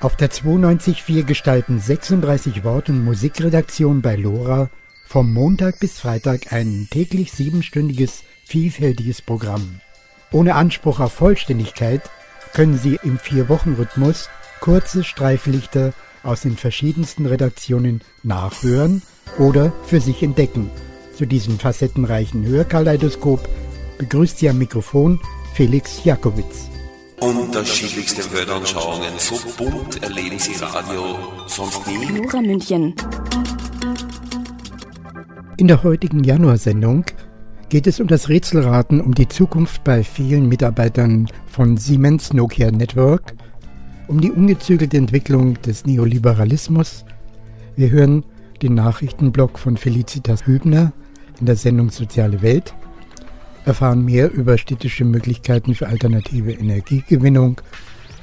Auf der 92.4 gestalten 36 Wort- und Musikredaktionen bei LoRa vom Montag bis Freitag ein täglich siebenstündiges, vielfältiges Programm. Ohne Anspruch auf Vollständigkeit können Sie im Vier-Wochen-Rhythmus kurze Streiflichter aus den verschiedensten Redaktionen nachhören oder für sich entdecken. Zu diesem facettenreichen Hörkaleidoskop begrüßt Sie am Mikrofon Felix Jakowitz. Unterschiedlichste Weltanschauungen, so bunt erleben Sie Radio sonst nie. Lora München. In der heutigen Januarsendung geht es um das Rätselraten um die Zukunft bei vielen Mitarbeitern von Siemens Nokia Network, um die ungezügelte Entwicklung des Neoliberalismus. Wir hören den Nachrichtenblock von Felicitas Hübner in der Sendung Soziale Welt, erfahren mehr über städtische Möglichkeiten für alternative Energiegewinnung,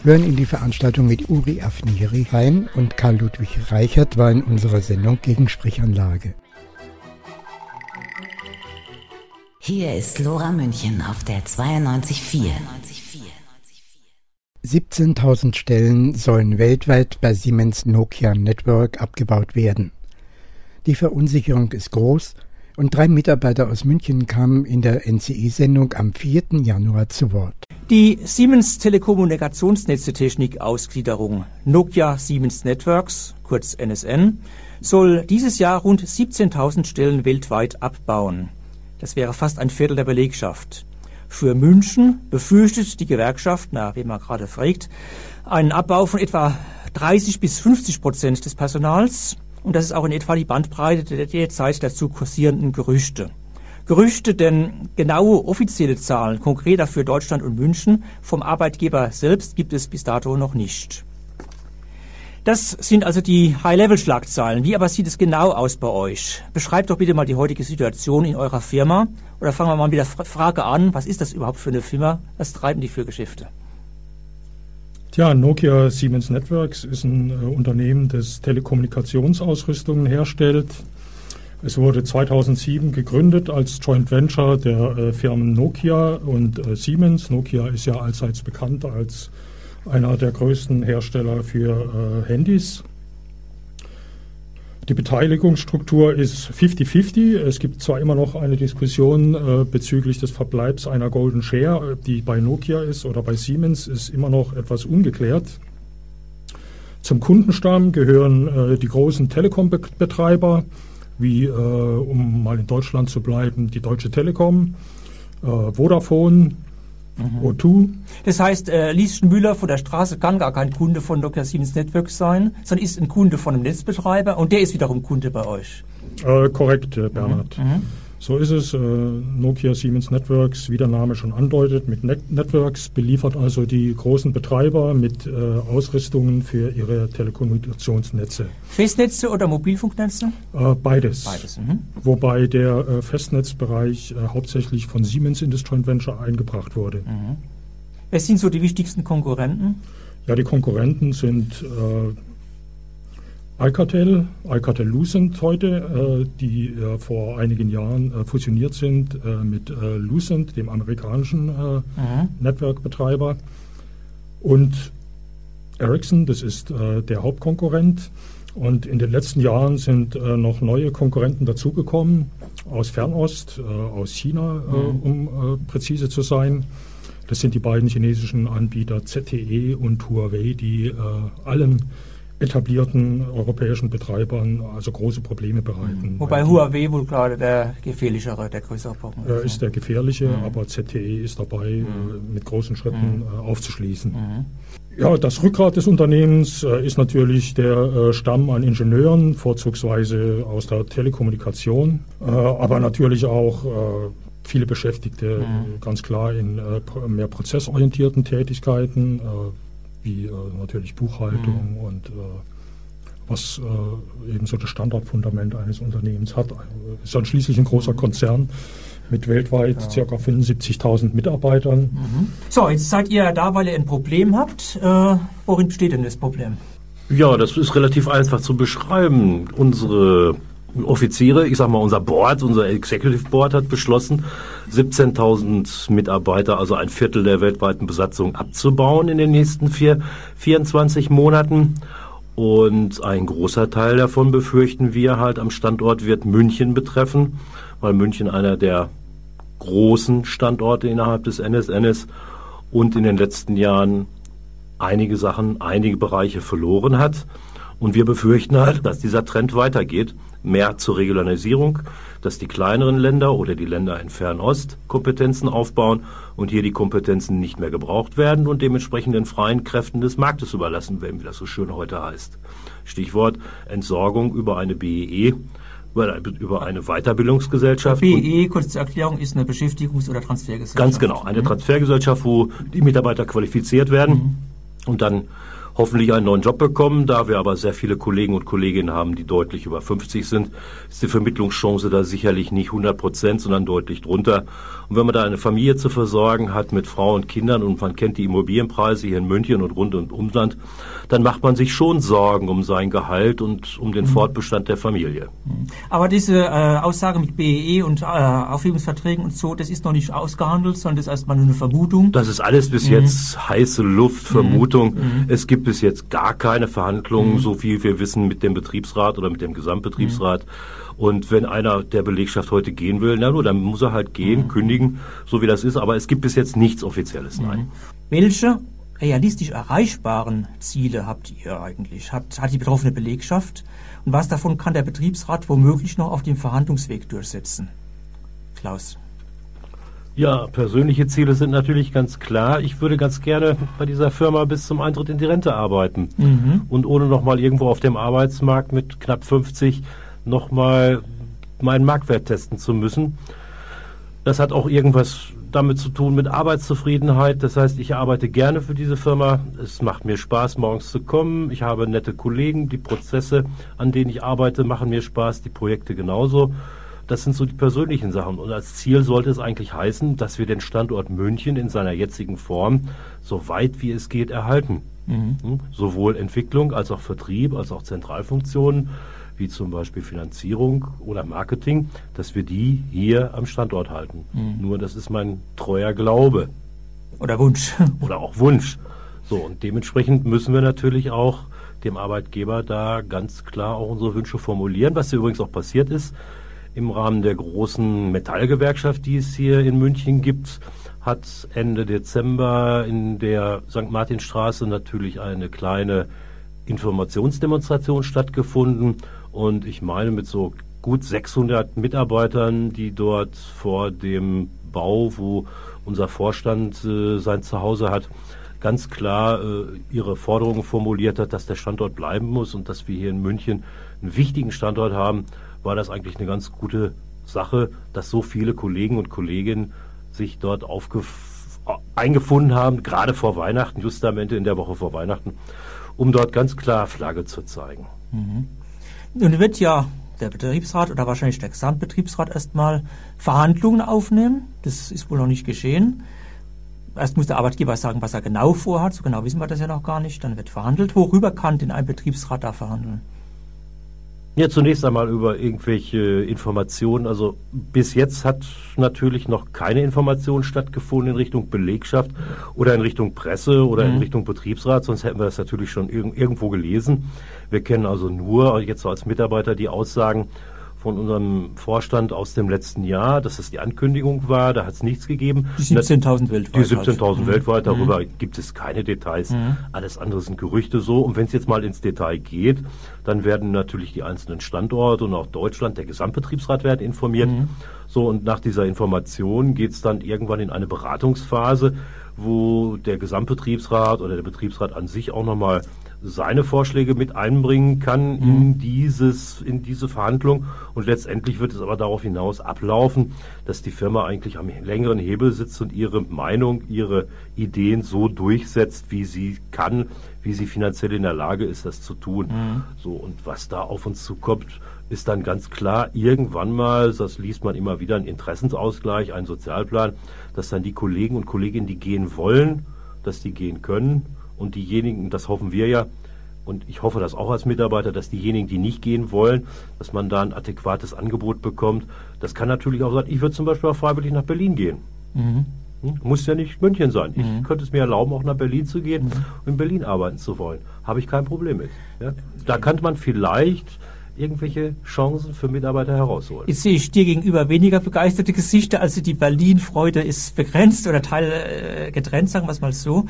hören in die Veranstaltung mit Uri Afniri rein und Karl Ludwig Reichert war in unserer Sendung Gegensprechanlage. Hier ist Lora München auf der 92.4. 17.000 Stellen sollen weltweit bei Siemens Nokia Network abgebaut werden. Die Verunsicherung ist groß und drei Mitarbeiter aus München kamen in der NCE-Sendung am 4. Januar zu Wort. Die Siemens Telekommunikationsnetzetechnik Ausgliederung Nokia Siemens Networks, kurz NSN, soll dieses Jahr rund 17.000 Stellen weltweit abbauen. Das wäre fast ein Viertel der Belegschaft. Für München befürchtet die Gewerkschaft, na, wie man gerade fragt, einen Abbau von etwa 30 bis 50 Prozent des Personals. Und das ist auch in etwa die Bandbreite der derzeit dazu kursierenden Gerüchte. Gerüchte, denn genaue offizielle Zahlen, konkreter für Deutschland und München, vom Arbeitgeber selbst gibt es bis dato noch nicht. Das sind also die High-Level-Schlagzeilen. Wie aber sieht es genau aus bei euch? Beschreibt doch bitte mal die heutige Situation in eurer Firma. Oder fangen wir mal mit der Frage an, was ist das überhaupt für eine Firma? Was treiben die für Geschäfte? Tja, Nokia Siemens Networks ist ein äh, Unternehmen, das Telekommunikationsausrüstungen herstellt. Es wurde 2007 gegründet als Joint Venture der äh, Firmen Nokia und äh, Siemens. Nokia ist ja allseits bekannt als einer der größten Hersteller für äh, Handys. Die Beteiligungsstruktur ist 50-50. Es gibt zwar immer noch eine Diskussion äh, bezüglich des Verbleibs einer Golden Share, die bei Nokia ist oder bei Siemens, ist immer noch etwas ungeklärt. Zum Kundenstamm gehören äh, die großen Telekom-Betreiber, wie, äh, um mal in Deutschland zu bleiben, die Deutsche Telekom, äh, Vodafone, Mhm. O2. Das heißt, äh, Lieschen Müller von der Straße kann gar kein Kunde von Nokia Siemens Networks sein, sondern ist ein Kunde von einem Netzbetreiber und der ist wiederum Kunde bei euch. Äh, korrekt, äh, Bernhard. Mhm. Mhm. So ist es. Äh, Nokia Siemens Networks, wie der Name schon andeutet, mit Net Networks beliefert also die großen Betreiber mit äh, Ausrüstungen für ihre Telekommunikationsnetze. Festnetze oder Mobilfunknetze? Äh, beides. Beides. Mhm. Wobei der Festnetzbereich hauptsächlich von Siemens in das Joint Venture eingebracht wurde. Mhm. Wer sind so die wichtigsten Konkurrenten? Ja, die Konkurrenten sind Alcatel, Alcatel Lucent heute, äh, die äh, vor einigen Jahren äh, fusioniert sind mit Lucent, dem amerikanischen mhm. Network-Betreiber. Und Ericsson, das ist der Hauptkonkurrent. Und in den letzten Jahren sind noch neue Konkurrenten dazugekommen, aus Fernost, aus China, mhm. um präzise zu sein. Das sind die beiden chinesischen Anbieter ZTE und Huawei, die allen etablierten europäischen Betreibern also große Probleme bereiten. Mhm. Wobei Huawei wohl gerade der gefährlichere, der größere Partner ist. ist der gefährliche, mhm. aber ZTE ist dabei, mhm. Äh, mit großen Schritten mhm. Äh, aufzuschließen. Mhm. Ja, das Rückgrat des Unternehmens äh, ist natürlich der äh, Stamm an Ingenieuren, vorzugsweise aus der Telekommunikation, äh, aber natürlich auch äh, viele Beschäftigte, mhm. ganz klar in mehr prozessorientierten Tätigkeiten wie äh, natürlich Buchhaltung mhm. und äh, was äh, eben so das Standardfundament eines Unternehmens hat. Ist dann schließlich ein großer mhm. Konzern mit weltweit ja. ca. 75.000 Mitarbeitern. Mhm. So, jetzt seid ihr da, weil ihr ein Problem habt. Äh, worin besteht denn das Problem? Ja, das ist relativ einfach zu beschreiben. Unsere Offiziere, ich sag mal, unser Board, unser Executive Board hat beschlossen, 17.000 Mitarbeiter, also ein Viertel der weltweiten Besatzung abzubauen in den nächsten vier, 24 Monaten. Und ein großer Teil davon befürchten wir halt am Standort wird München betreffen, weil München einer der großen Standorte innerhalb des NSN ist und in den letzten Jahren einige Sachen, einige Bereiche verloren hat. Und wir befürchten halt, dass dieser Trend weitergeht mehr zur Regionalisierung, dass die kleineren Länder oder die Länder in Fernost Kompetenzen aufbauen und hier die Kompetenzen nicht mehr gebraucht werden und dementsprechend den freien Kräften des Marktes überlassen werden, wie das so schön heute heißt. Stichwort Entsorgung über eine BEE über eine Weiterbildungsgesellschaft. BE, kurz zur Erklärung, ist eine Beschäftigungs- oder Transfergesellschaft. Ganz genau, eine mhm. Transfergesellschaft, wo die Mitarbeiter qualifiziert werden mhm. und dann hoffentlich einen neuen Job bekommen. Da wir aber sehr viele Kollegen und Kolleginnen haben, die deutlich über 50 sind, ist die Vermittlungschance da sicherlich nicht 100 Prozent, sondern deutlich drunter. Und wenn man da eine Familie zu versorgen hat mit Frau und Kindern und man kennt die Immobilienpreise hier in München und rund und Umland, dann macht man sich schon Sorgen um sein Gehalt und um den mhm. Fortbestand der Familie. Mhm. Aber diese äh, Aussage mit BEE und äh, Aufhebungsverträgen und so, das ist noch nicht ausgehandelt, sondern das ist erstmal nur eine Vermutung. Das ist alles bis mhm. jetzt heiße Luft, Vermutung. Mhm. mhm. Es gibt bis jetzt gar keine Verhandlungen, mhm. so viel wir wissen, mit dem Betriebsrat oder mit dem Gesamtbetriebsrat. Und wenn einer der Belegschaft heute gehen will, na nur, dann muss er halt gehen, kündigen, so wie das ist. Aber es gibt bis jetzt nichts Offizielles, nein. Welche realistisch erreichbaren Ziele habt ihr eigentlich? Hat, hat die betroffene Belegschaft? Und was davon kann der Betriebsrat womöglich noch auf dem Verhandlungsweg durchsetzen? Klaus. Ja, persönliche Ziele sind natürlich ganz klar. Ich würde ganz gerne bei dieser Firma bis zum Eintritt in die Rente arbeiten. Mhm. Und ohne nochmal irgendwo auf dem Arbeitsmarkt mit knapp 50 nochmal meinen Marktwert testen zu müssen. Das hat auch irgendwas damit zu tun mit Arbeitszufriedenheit. Das heißt, ich arbeite gerne für diese Firma. Es macht mir Spaß, morgens zu kommen. Ich habe nette Kollegen. Die Prozesse, an denen ich arbeite, machen mir Spaß. Die Projekte genauso. Das sind so die persönlichen Sachen. Und als Ziel sollte es eigentlich heißen, dass wir den Standort München in seiner jetzigen Form so weit wie es geht erhalten. Mhm. Hm? Sowohl Entwicklung als auch Vertrieb, als auch Zentralfunktionen wie zum Beispiel Finanzierung oder Marketing, dass wir die hier am Standort halten. Mhm. Nur das ist mein treuer Glaube. Oder Wunsch. Oder auch Wunsch. So, und dementsprechend müssen wir natürlich auch dem Arbeitgeber da ganz klar auch unsere Wünsche formulieren, was übrigens auch passiert ist. Im Rahmen der großen Metallgewerkschaft, die es hier in München gibt, hat Ende Dezember in der St. Martinstraße natürlich eine kleine Informationsdemonstration stattgefunden und ich meine mit so gut 600 Mitarbeitern, die dort vor dem Bau, wo unser Vorstand äh, sein Zuhause hat, ganz klar äh, ihre Forderungen formuliert hat, dass der Standort bleiben muss und dass wir hier in München einen wichtigen Standort haben, war das eigentlich eine ganz gute Sache, dass so viele Kollegen und Kolleginnen sich dort eingefunden haben, gerade vor Weihnachten, just am Ende in der Woche vor Weihnachten, um dort ganz klar Flagge zu zeigen. Mhm. Nun wird ja der Betriebsrat oder wahrscheinlich der Gesamtbetriebsrat erstmal Verhandlungen aufnehmen. Das ist wohl noch nicht geschehen. Erst muss der Arbeitgeber sagen, was er genau vorhat. So genau wissen wir das ja noch gar nicht. Dann wird verhandelt. Worüber kann denn ein Betriebsrat da verhandeln? Ja, zunächst einmal über irgendwelche Informationen. Also bis jetzt hat natürlich noch keine Information stattgefunden in Richtung Belegschaft oder in Richtung Presse oder mhm. in Richtung Betriebsrat, sonst hätten wir das natürlich schon irg irgendwo gelesen. Wir kennen also nur jetzt als Mitarbeiter die Aussagen von unserem Vorstand aus dem letzten Jahr, dass es die Ankündigung war, da hat es nichts gegeben. Die 17.000 weltweit. Die 17.000 mhm. weltweit, darüber mhm. gibt es keine Details. Mhm. Alles andere sind Gerüchte so. Und wenn es jetzt mal ins Detail geht, dann werden natürlich die einzelnen Standorte und auch Deutschland, der Gesamtbetriebsrat werden informiert. Mhm. So, und nach dieser Information geht es dann irgendwann in eine Beratungsphase, wo der Gesamtbetriebsrat oder der Betriebsrat an sich auch nochmal seine Vorschläge mit einbringen kann mhm. in dieses, in diese Verhandlung. Und letztendlich wird es aber darauf hinaus ablaufen, dass die Firma eigentlich am längeren Hebel sitzt und ihre Meinung, ihre Ideen so durchsetzt, wie sie kann, wie sie finanziell in der Lage ist, das zu tun. Mhm. So, und was da auf uns zukommt, ist dann ganz klar irgendwann mal, das liest man immer wieder, ein Interessensausgleich, ein Sozialplan, dass dann die Kollegen und Kolleginnen, die gehen wollen, dass die gehen können und diejenigen, das hoffen wir ja, und ich hoffe das auch als Mitarbeiter, dass diejenigen, die nicht gehen wollen, dass man da ein adäquates Angebot bekommt. Das kann natürlich auch sein, ich würde zum Beispiel auch freiwillig nach Berlin gehen. Mhm. Hm? Muss ja nicht München sein. Ich mhm. könnte es mir erlauben, auch nach Berlin zu gehen mhm. und in Berlin arbeiten zu wollen. Habe ich kein Problem mit. Ja? Da kann man vielleicht irgendwelche Chancen für Mitarbeiter herausholen. Jetzt sehe ich dir gegenüber weniger begeisterte Gesichter, also die Berlin-Freude ist begrenzt oder Teil äh, getrennt, sagen wir es mal so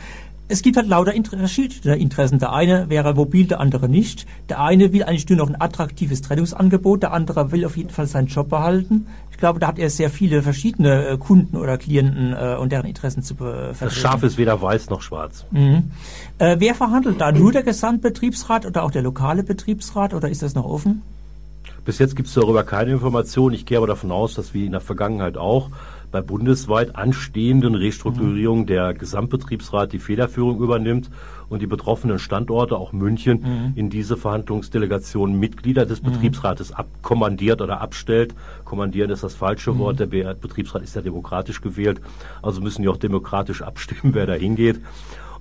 es gibt halt lauter verschiedene Interessen. Der eine wäre mobil, der andere nicht. Der eine will eigentlich nur noch ein attraktives Trennungsangebot, der andere will auf jeden Fall seinen Job behalten. Ich glaube, da hat er sehr viele verschiedene äh, Kunden oder Klienten äh, und deren Interessen zu vertreten. Das Schaf ist weder weiß noch schwarz. Mhm. Äh, wer verhandelt da? Nur der Gesamtbetriebsrat oder auch der lokale Betriebsrat oder ist das noch offen? Bis jetzt gibt es darüber keine Informationen. Ich gehe aber davon aus, dass wie in der Vergangenheit auch bei bundesweit anstehenden Restrukturierungen der Gesamtbetriebsrat die Federführung übernimmt und die betroffenen Standorte, auch München, mhm. in diese Verhandlungsdelegation Mitglieder des mhm. Betriebsrates abkommandiert oder abstellt. Kommandieren ist das falsche Wort. Mhm. Der Betriebsrat ist ja demokratisch gewählt, also müssen die auch demokratisch abstimmen, wer da hingeht.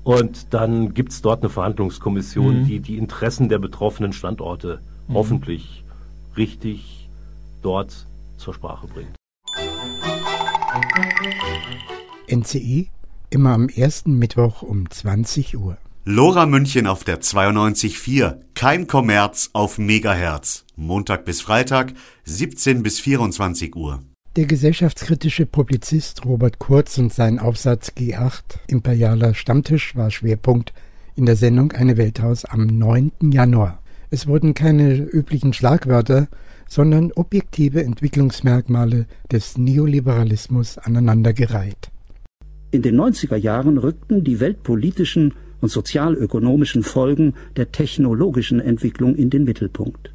Und dann gibt es dort eine Verhandlungskommission, mhm. die die Interessen der betroffenen Standorte mhm. hoffentlich richtig dort zur Sprache bringt. NCI immer am ersten Mittwoch um 20 Uhr. Lora München auf der 92.4. Kein Kommerz auf Megahertz. Montag bis Freitag, 17 bis 24 Uhr. Der gesellschaftskritische Publizist Robert Kurz und sein Aufsatz G8 Imperialer Stammtisch war Schwerpunkt in der Sendung Eine Welthaus am 9. Januar. Es wurden keine üblichen Schlagwörter, sondern objektive Entwicklungsmerkmale des Neoliberalismus aneinandergereiht. In den 90er Jahren rückten die weltpolitischen und sozialökonomischen Folgen der technologischen Entwicklung in den Mittelpunkt.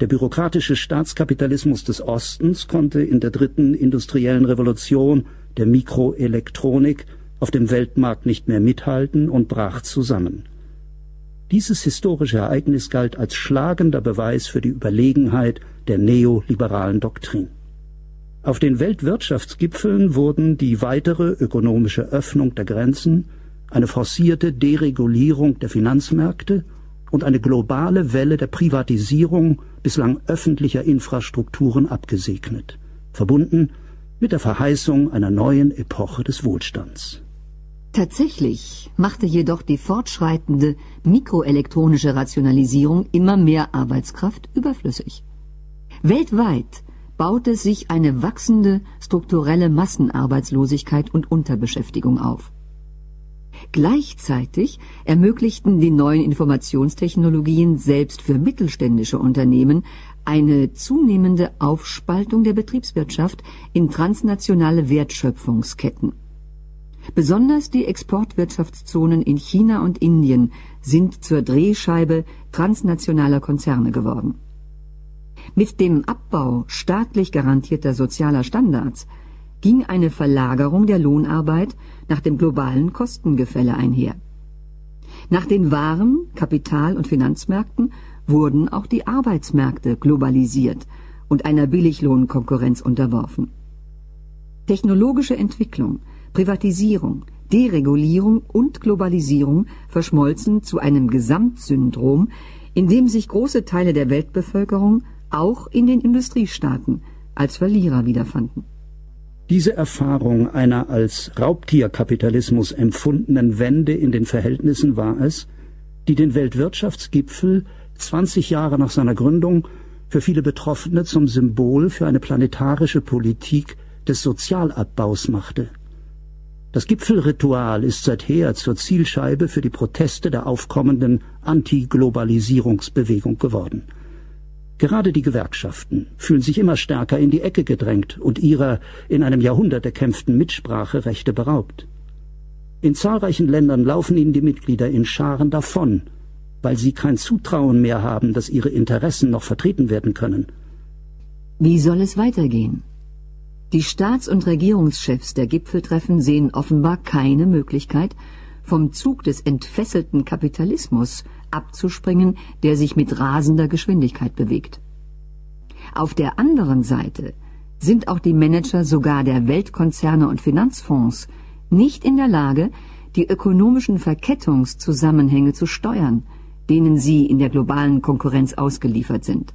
Der bürokratische Staatskapitalismus des Ostens konnte in der dritten industriellen Revolution der Mikroelektronik auf dem Weltmarkt nicht mehr mithalten und brach zusammen. Dieses historische Ereignis galt als schlagender Beweis für die Überlegenheit der neoliberalen Doktrin. Auf den Weltwirtschaftsgipfeln wurden die weitere ökonomische Öffnung der Grenzen, eine forcierte Deregulierung der Finanzmärkte und eine globale Welle der Privatisierung bislang öffentlicher Infrastrukturen abgesegnet, verbunden mit der Verheißung einer neuen Epoche des Wohlstands. Tatsächlich machte jedoch die fortschreitende mikroelektronische Rationalisierung immer mehr Arbeitskraft überflüssig. Weltweit baute sich eine wachsende strukturelle Massenarbeitslosigkeit und Unterbeschäftigung auf. Gleichzeitig ermöglichten die neuen Informationstechnologien selbst für mittelständische Unternehmen eine zunehmende Aufspaltung der Betriebswirtschaft in transnationale Wertschöpfungsketten. Besonders die Exportwirtschaftszonen in China und Indien sind zur Drehscheibe transnationaler Konzerne geworden. Mit dem Abbau staatlich garantierter sozialer Standards ging eine Verlagerung der Lohnarbeit nach dem globalen Kostengefälle einher. Nach den Waren, Kapital- und Finanzmärkten wurden auch die Arbeitsmärkte globalisiert und einer Billiglohnkonkurrenz unterworfen. Technologische Entwicklung Privatisierung, Deregulierung und Globalisierung verschmolzen zu einem Gesamtsyndrom, in dem sich große Teile der Weltbevölkerung auch in den Industriestaaten als Verlierer wiederfanden. Diese Erfahrung einer als Raubtierkapitalismus empfundenen Wende in den Verhältnissen war es, die den Weltwirtschaftsgipfel 20 Jahre nach seiner Gründung für viele Betroffene zum Symbol für eine planetarische Politik des Sozialabbaus machte. Das Gipfelritual ist seither zur Zielscheibe für die Proteste der aufkommenden Anti-Globalisierungsbewegung geworden. Gerade die Gewerkschaften fühlen sich immer stärker in die Ecke gedrängt und ihrer in einem Jahrhundert erkämpften Mitspracherechte beraubt. In zahlreichen Ländern laufen ihnen die Mitglieder in Scharen davon, weil sie kein Zutrauen mehr haben, dass ihre Interessen noch vertreten werden können. Wie soll es weitergehen? Die Staats- und Regierungschefs der Gipfeltreffen sehen offenbar keine Möglichkeit, vom Zug des entfesselten Kapitalismus abzuspringen, der sich mit rasender Geschwindigkeit bewegt. Auf der anderen Seite sind auch die Manager sogar der Weltkonzerne und Finanzfonds nicht in der Lage, die ökonomischen Verkettungszusammenhänge zu steuern, denen sie in der globalen Konkurrenz ausgeliefert sind.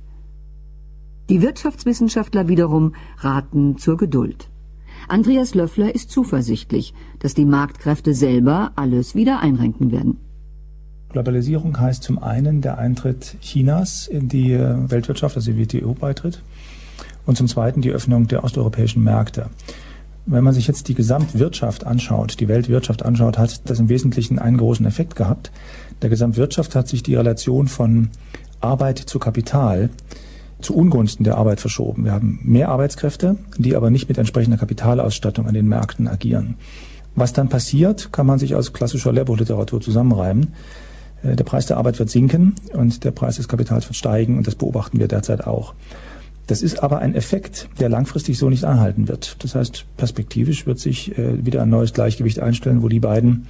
Die Wirtschaftswissenschaftler wiederum raten zur Geduld. Andreas Löffler ist zuversichtlich, dass die Marktkräfte selber alles wieder einrenken werden. Globalisierung heißt zum einen der Eintritt Chinas in die äh, Weltwirtschaft, also WTO beitritt, und zum zweiten die Öffnung der osteuropäischen Märkte. Wenn man sich jetzt die Gesamtwirtschaft anschaut, die Weltwirtschaft anschaut, hat das im Wesentlichen einen großen Effekt gehabt. Der Gesamtwirtschaft hat sich die Relation von Arbeit zu Kapital zu Ungunsten der Arbeit verschoben. Wir haben mehr Arbeitskräfte, die aber nicht mit entsprechender Kapitalausstattung an den Märkten agieren. Was dann passiert, kann man sich aus klassischer Lehrbuchliteratur zusammenreimen. Äh, der Preis der Arbeit wird sinken und der Preis des Kapitals wird steigen und das beobachten wir derzeit auch. Das ist aber ein Effekt, der langfristig so nicht anhalten wird. Das heißt, perspektivisch wird sich äh, wieder ein neues Gleichgewicht einstellen, wo die beiden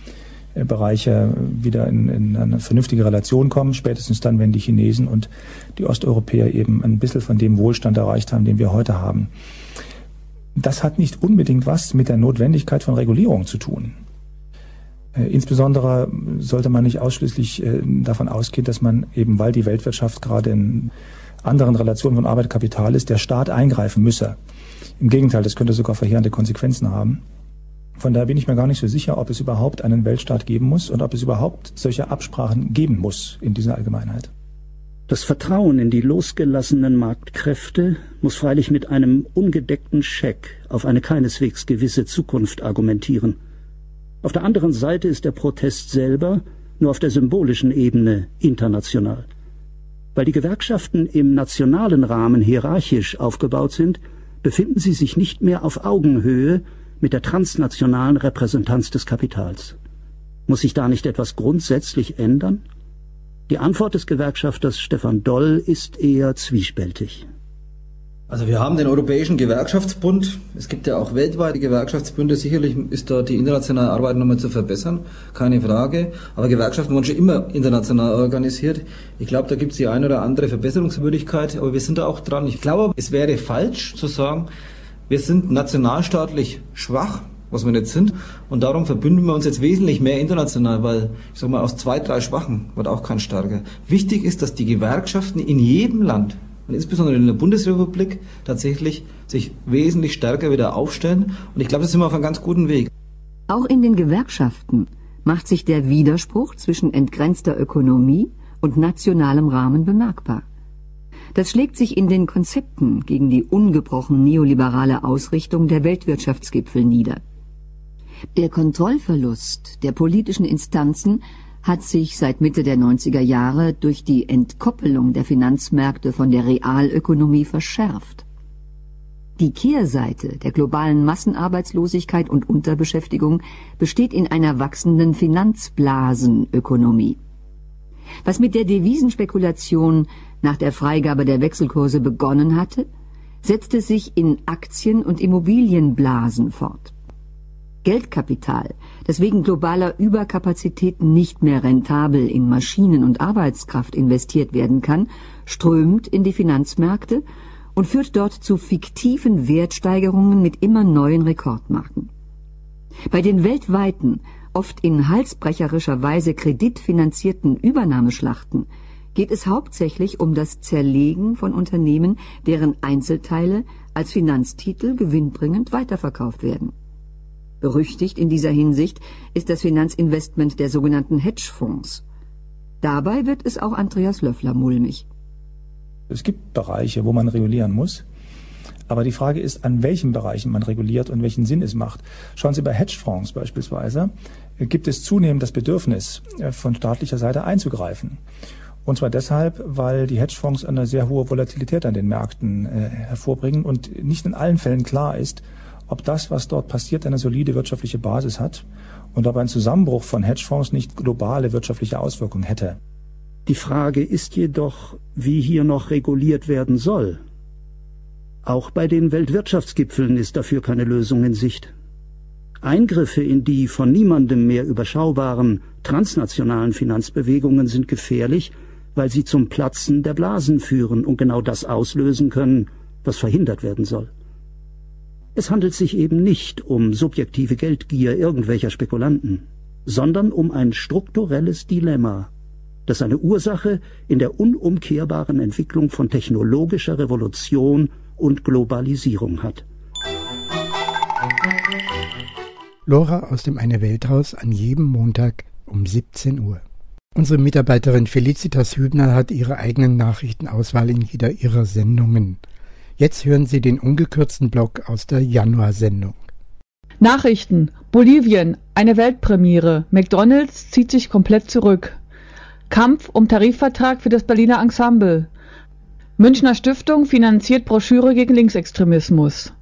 Bereiche wieder in, in eine vernünftige Relation kommen, spätestens dann, wenn die Chinesen und die Osteuropäer eben ein bisschen von dem Wohlstand erreicht haben, den wir heute haben. Das hat nicht unbedingt was mit der Notwendigkeit von Regulierung zu tun. Äh, insbesondere sollte man nicht ausschließlich äh, davon ausgehen, dass man eben, weil die Weltwirtschaft gerade in anderen Relationen von Arbeit und Kapital ist, der Staat eingreifen müsse. Im Gegenteil, das könnte sogar verheerende Konsequenzen haben. Von daher bin ich mir gar nicht so sicher, ob es überhaupt einen Weltstaat geben muss und ob es überhaupt solche Absprachen geben muss in dieser Allgemeinheit. Das Vertrauen in die losgelassenen Marktkräfte muss freilich mit einem ungedeckten Scheck auf eine keineswegs gewisse Zukunft argumentieren. Auf der anderen Seite ist der Protest selber nur auf der symbolischen Ebene international. Weil die Gewerkschaften im nationalen Rahmen hierarchisch aufgebaut sind, befinden sie sich nicht mehr auf Augenhöhe mit der transnationalen Repräsentanz des Kapitals. Muss sich da nicht etwas grundsätzlich ändern? Die Antwort des Gewerkschafters Stefan Doll ist eher zwiespältig. Also wir haben den Europäischen Gewerkschaftsbund. Es gibt ja auch weltweite Gewerkschaftsbünde. Sicherlich ist da die internationale Arbeit nochmal zu verbessern, keine Frage. Aber Gewerkschaften wurden schon immer international organisiert. Ich glaube, da gibt es die eine oder andere Verbesserungswürdigkeit, aber wir sind da auch dran. Ich glaube, es wäre falsch zu sagen, wir sind nationalstaatlich schwach, was wir nicht sind. Und darum verbünden wir uns jetzt wesentlich mehr international, weil, ich sag mal, aus zwei, drei Schwachen wird auch kein starker. Wichtig ist, dass die Gewerkschaften in jedem Land und insbesondere in der Bundesrepublik tatsächlich sich wesentlich stärker wieder aufstellen. Und ich glaube, da sind wir auf einem ganz guten Weg. Auch in den Gewerkschaften macht sich der Widerspruch zwischen entgrenzter Ökonomie und nationalem Rahmen bemerkbar. Das schlägt sich in den Konzepten gegen die ungebrochen neoliberale Ausrichtung der Weltwirtschaftsgipfel nieder. Der Kontrollverlust der politischen Instanzen hat sich seit Mitte der 90er Jahre durch die Entkoppelung der Finanzmärkte von der Realökonomie verschärft. Die Kehrseite der globalen Massenarbeitslosigkeit und Unterbeschäftigung besteht in einer wachsenden Finanzblasenökonomie. Was mit der Devisenspekulation nach der Freigabe der Wechselkurse begonnen hatte, setzte sich in Aktien- und Immobilienblasen fort. Geldkapital, das wegen globaler Überkapazitäten nicht mehr rentabel in Maschinen und Arbeitskraft investiert werden kann, strömt in die Finanzmärkte und führt dort zu fiktiven Wertsteigerungen mit immer neuen Rekordmarken. Bei den weltweiten, oft in halsbrecherischer Weise kreditfinanzierten Übernahmeschlachten geht es hauptsächlich um das Zerlegen von Unternehmen, deren Einzelteile als Finanztitel gewinnbringend weiterverkauft werden. Berüchtigt in dieser Hinsicht ist das Finanzinvestment der sogenannten Hedgefonds. Dabei wird es auch Andreas Löffler mulmig. Es gibt Bereiche, wo man regulieren muss. Aber die Frage ist, an welchen Bereichen man reguliert und welchen Sinn es macht. Schauen Sie bei Hedgefonds beispielsweise, gibt es zunehmend das Bedürfnis, äh, von staatlicher Seite einzugreifen. Und zwar deshalb, weil die Hedgefonds eine sehr hohe Volatilität an den Märkten äh, hervorbringen und nicht in allen Fällen klar ist, ob das, was dort passiert, eine solide wirtschaftliche Basis hat und ob ein Zusammenbruch von Hedgefonds nicht globale wirtschaftliche Auswirkungen hätte. Die Frage ist jedoch, wie hier noch reguliert werden soll. Auch bei den Weltwirtschaftsgipfeln ist dafür keine Lösung in Sicht. Eingriffe in die von niemandem mehr überschaubaren transnationalen Finanzbewegungen sind gefährlich, weil sie zum Platzen der Blasen führen und genau das auslösen können, was verhindert werden soll. Es handelt sich eben nicht um subjektive Geldgier irgendwelcher Spekulanten, sondern um ein strukturelles Dilemma, das seine Ursache in der unumkehrbaren Entwicklung von technologischer Revolution und Globalisierung hat. Lora aus dem Eine Welthaus an jedem Montag um 17 Uhr. Unsere Mitarbeiterin Felicitas Hübner hat ihre eigenen Nachrichtenauswahl in jeder ihrer Sendungen. Jetzt hören Sie den ungekürzten Block aus der Januarsendung. Nachrichten. Bolivien. Eine Weltpremiere. McDonalds zieht sich komplett zurück. Kampf um Tarifvertrag für das Berliner Ensemble. Münchner Stiftung finanziert Broschüre gegen Linksextremismus.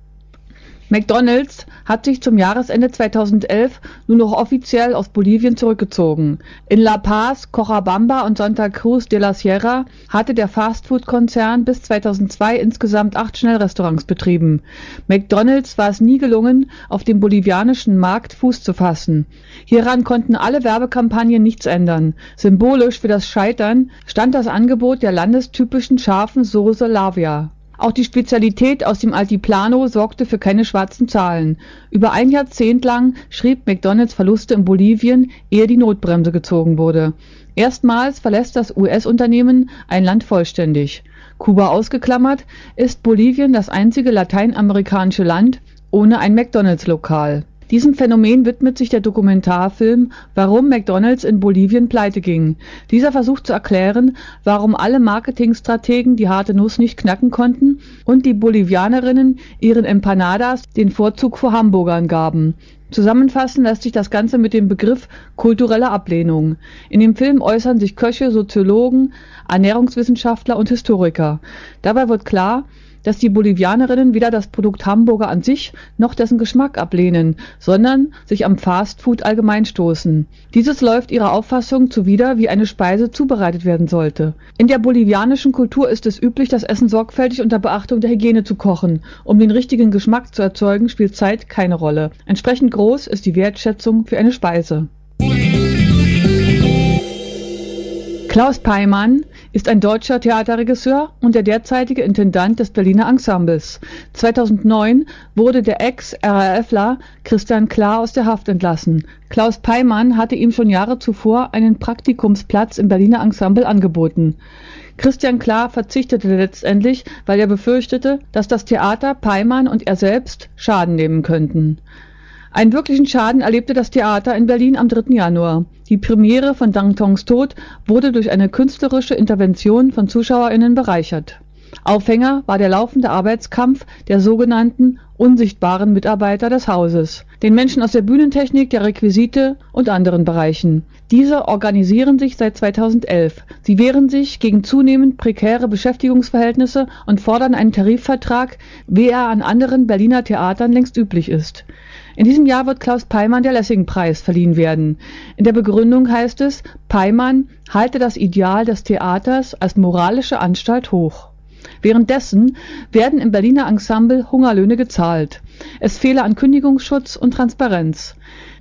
McDonald's hat sich zum Jahresende 2011 nun noch offiziell aus Bolivien zurückgezogen. In La Paz, Cochabamba und Santa Cruz de la Sierra hatte der Fastfood-Konzern bis 2002 insgesamt acht Schnellrestaurants betrieben. McDonald's war es nie gelungen, auf dem bolivianischen Markt Fuß zu fassen. Hieran konnten alle Werbekampagnen nichts ändern. Symbolisch für das Scheitern stand das Angebot der landestypischen scharfen Soße Lavia. Auch die Spezialität aus dem Altiplano sorgte für keine schwarzen Zahlen. Über ein Jahrzehnt lang schrieb McDonalds Verluste in Bolivien, ehe die Notbremse gezogen wurde. Erstmals verlässt das US-Unternehmen ein Land vollständig. Kuba ausgeklammert, ist Bolivien das einzige lateinamerikanische Land ohne ein McDonalds-Lokal. Diesem Phänomen widmet sich der Dokumentarfilm Warum McDonald's in Bolivien pleite ging. Dieser versucht zu erklären, warum alle Marketingstrategen die harte Nuss nicht knacken konnten und die Bolivianerinnen ihren Empanadas den Vorzug vor Hamburgern gaben. Zusammenfassen lässt sich das Ganze mit dem Begriff kulturelle Ablehnung. In dem Film äußern sich Köche, Soziologen, Ernährungswissenschaftler und Historiker. Dabei wird klar, dass die Bolivianerinnen weder das Produkt Hamburger an sich noch dessen Geschmack ablehnen, sondern sich am Fastfood allgemein stoßen. Dieses läuft ihrer Auffassung zuwider, wie eine Speise zubereitet werden sollte. In der bolivianischen Kultur ist es üblich, das Essen sorgfältig unter Beachtung der Hygiene zu kochen. Um den richtigen Geschmack zu erzeugen, spielt Zeit keine Rolle. Entsprechend groß ist die Wertschätzung für eine Speise. Klaus Peimann ist ein deutscher Theaterregisseur und der derzeitige Intendant des Berliner Ensembles. 2009 wurde der Ex-RAFler Christian Klar aus der Haft entlassen. Klaus Peimann hatte ihm schon Jahre zuvor einen Praktikumsplatz im Berliner Ensemble angeboten. Christian Klar verzichtete letztendlich, weil er befürchtete, dass das Theater, Peimann und er selbst Schaden nehmen könnten. Einen wirklichen Schaden erlebte das Theater in Berlin am 3. Januar. Die Premiere von Dangtongs Tod wurde durch eine künstlerische Intervention von ZuschauerInnen bereichert. Aufhänger war der laufende Arbeitskampf der sogenannten unsichtbaren Mitarbeiter des Hauses, den Menschen aus der Bühnentechnik, der Requisite und anderen Bereichen. Diese organisieren sich seit 2011. Sie wehren sich gegen zunehmend prekäre Beschäftigungsverhältnisse und fordern einen Tarifvertrag, wie er an anderen Berliner Theatern längst üblich ist. In diesem Jahr wird Klaus Peimann der Lessing-Preis verliehen werden. In der Begründung heißt es, Peimann halte das Ideal des Theaters als moralische Anstalt hoch. Währenddessen werden im Berliner Ensemble Hungerlöhne gezahlt. Es fehle an Kündigungsschutz und Transparenz.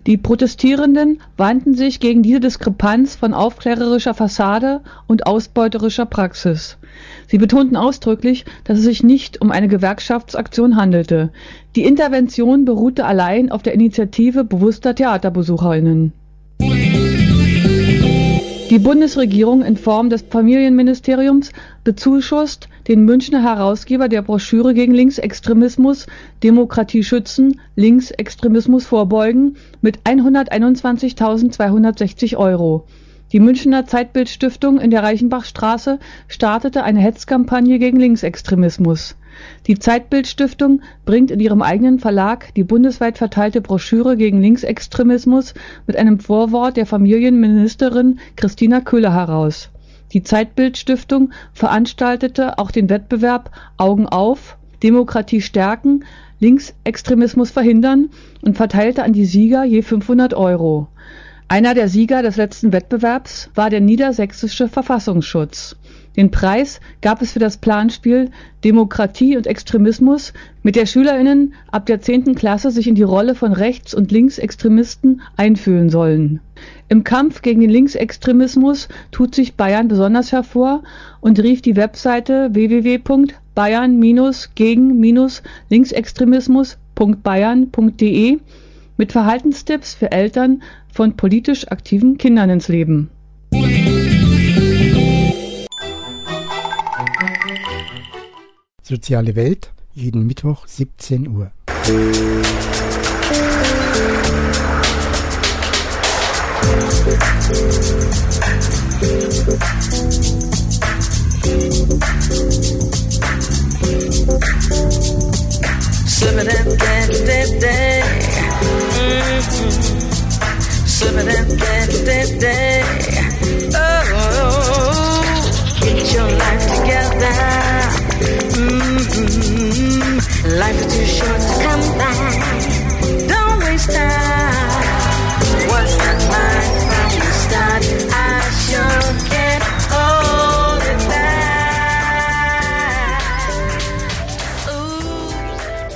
Die Protestierenden wandten sich gegen diese Diskrepanz von aufklärerischer Fassade und ausbeuterischer Praxis. Sie betonten ausdrücklich, dass es sich nicht um eine Gewerkschaftsaktion handelte. Die Intervention beruhte allein auf der Initiative bewusster Theaterbesucherinnen. Die Bundesregierung in Form des Familienministeriums bezuschusst den Münchner Herausgeber der Broschüre gegen Linksextremismus Demokratie schützen, Linksextremismus vorbeugen mit 121.260 Euro. Die Münchner Zeitbild-Stiftung in der Reichenbachstraße startete eine Hetzkampagne gegen Linksextremismus. Die Zeitbild-Stiftung bringt in ihrem eigenen Verlag die bundesweit verteilte Broschüre gegen Linksextremismus mit einem Vorwort der Familienministerin Christina Köhler heraus. Die Zeitbild-Stiftung veranstaltete auch den Wettbewerb Augen auf, Demokratie stärken, Linksextremismus verhindern und verteilte an die Sieger je 500 Euro. Einer der Sieger des letzten Wettbewerbs war der niedersächsische Verfassungsschutz. Den Preis gab es für das Planspiel Demokratie und Extremismus, mit der SchülerInnen ab der 10. Klasse sich in die Rolle von Rechts- und Linksextremisten einfühlen sollen. Im Kampf gegen den Linksextremismus tut sich Bayern besonders hervor und rief die Webseite www.bayern-gegen-linksextremismus.bayern.de mit Verhaltenstipps für Eltern von politisch aktiven Kindern ins Leben. Soziale Welt, jeden Mittwoch 17 Uhr. Sipping and day, day, day. Sipping and day, day, day. Life is too short to come back. Don't waste time. What's that line from the start? I sure can't hold it back.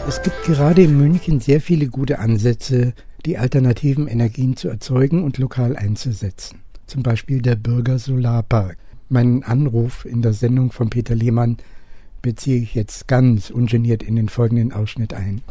Es gibt gerade in München sehr viele gute Ansätze, die alternativen Energien zu erzeugen und lokal einzusetzen. Zum Beispiel der Bürger Solarpark. Meinen Anruf in der Sendung von Peter Lehmann beziehe ich jetzt ganz ungeniert in den folgenden Ausschnitt ein.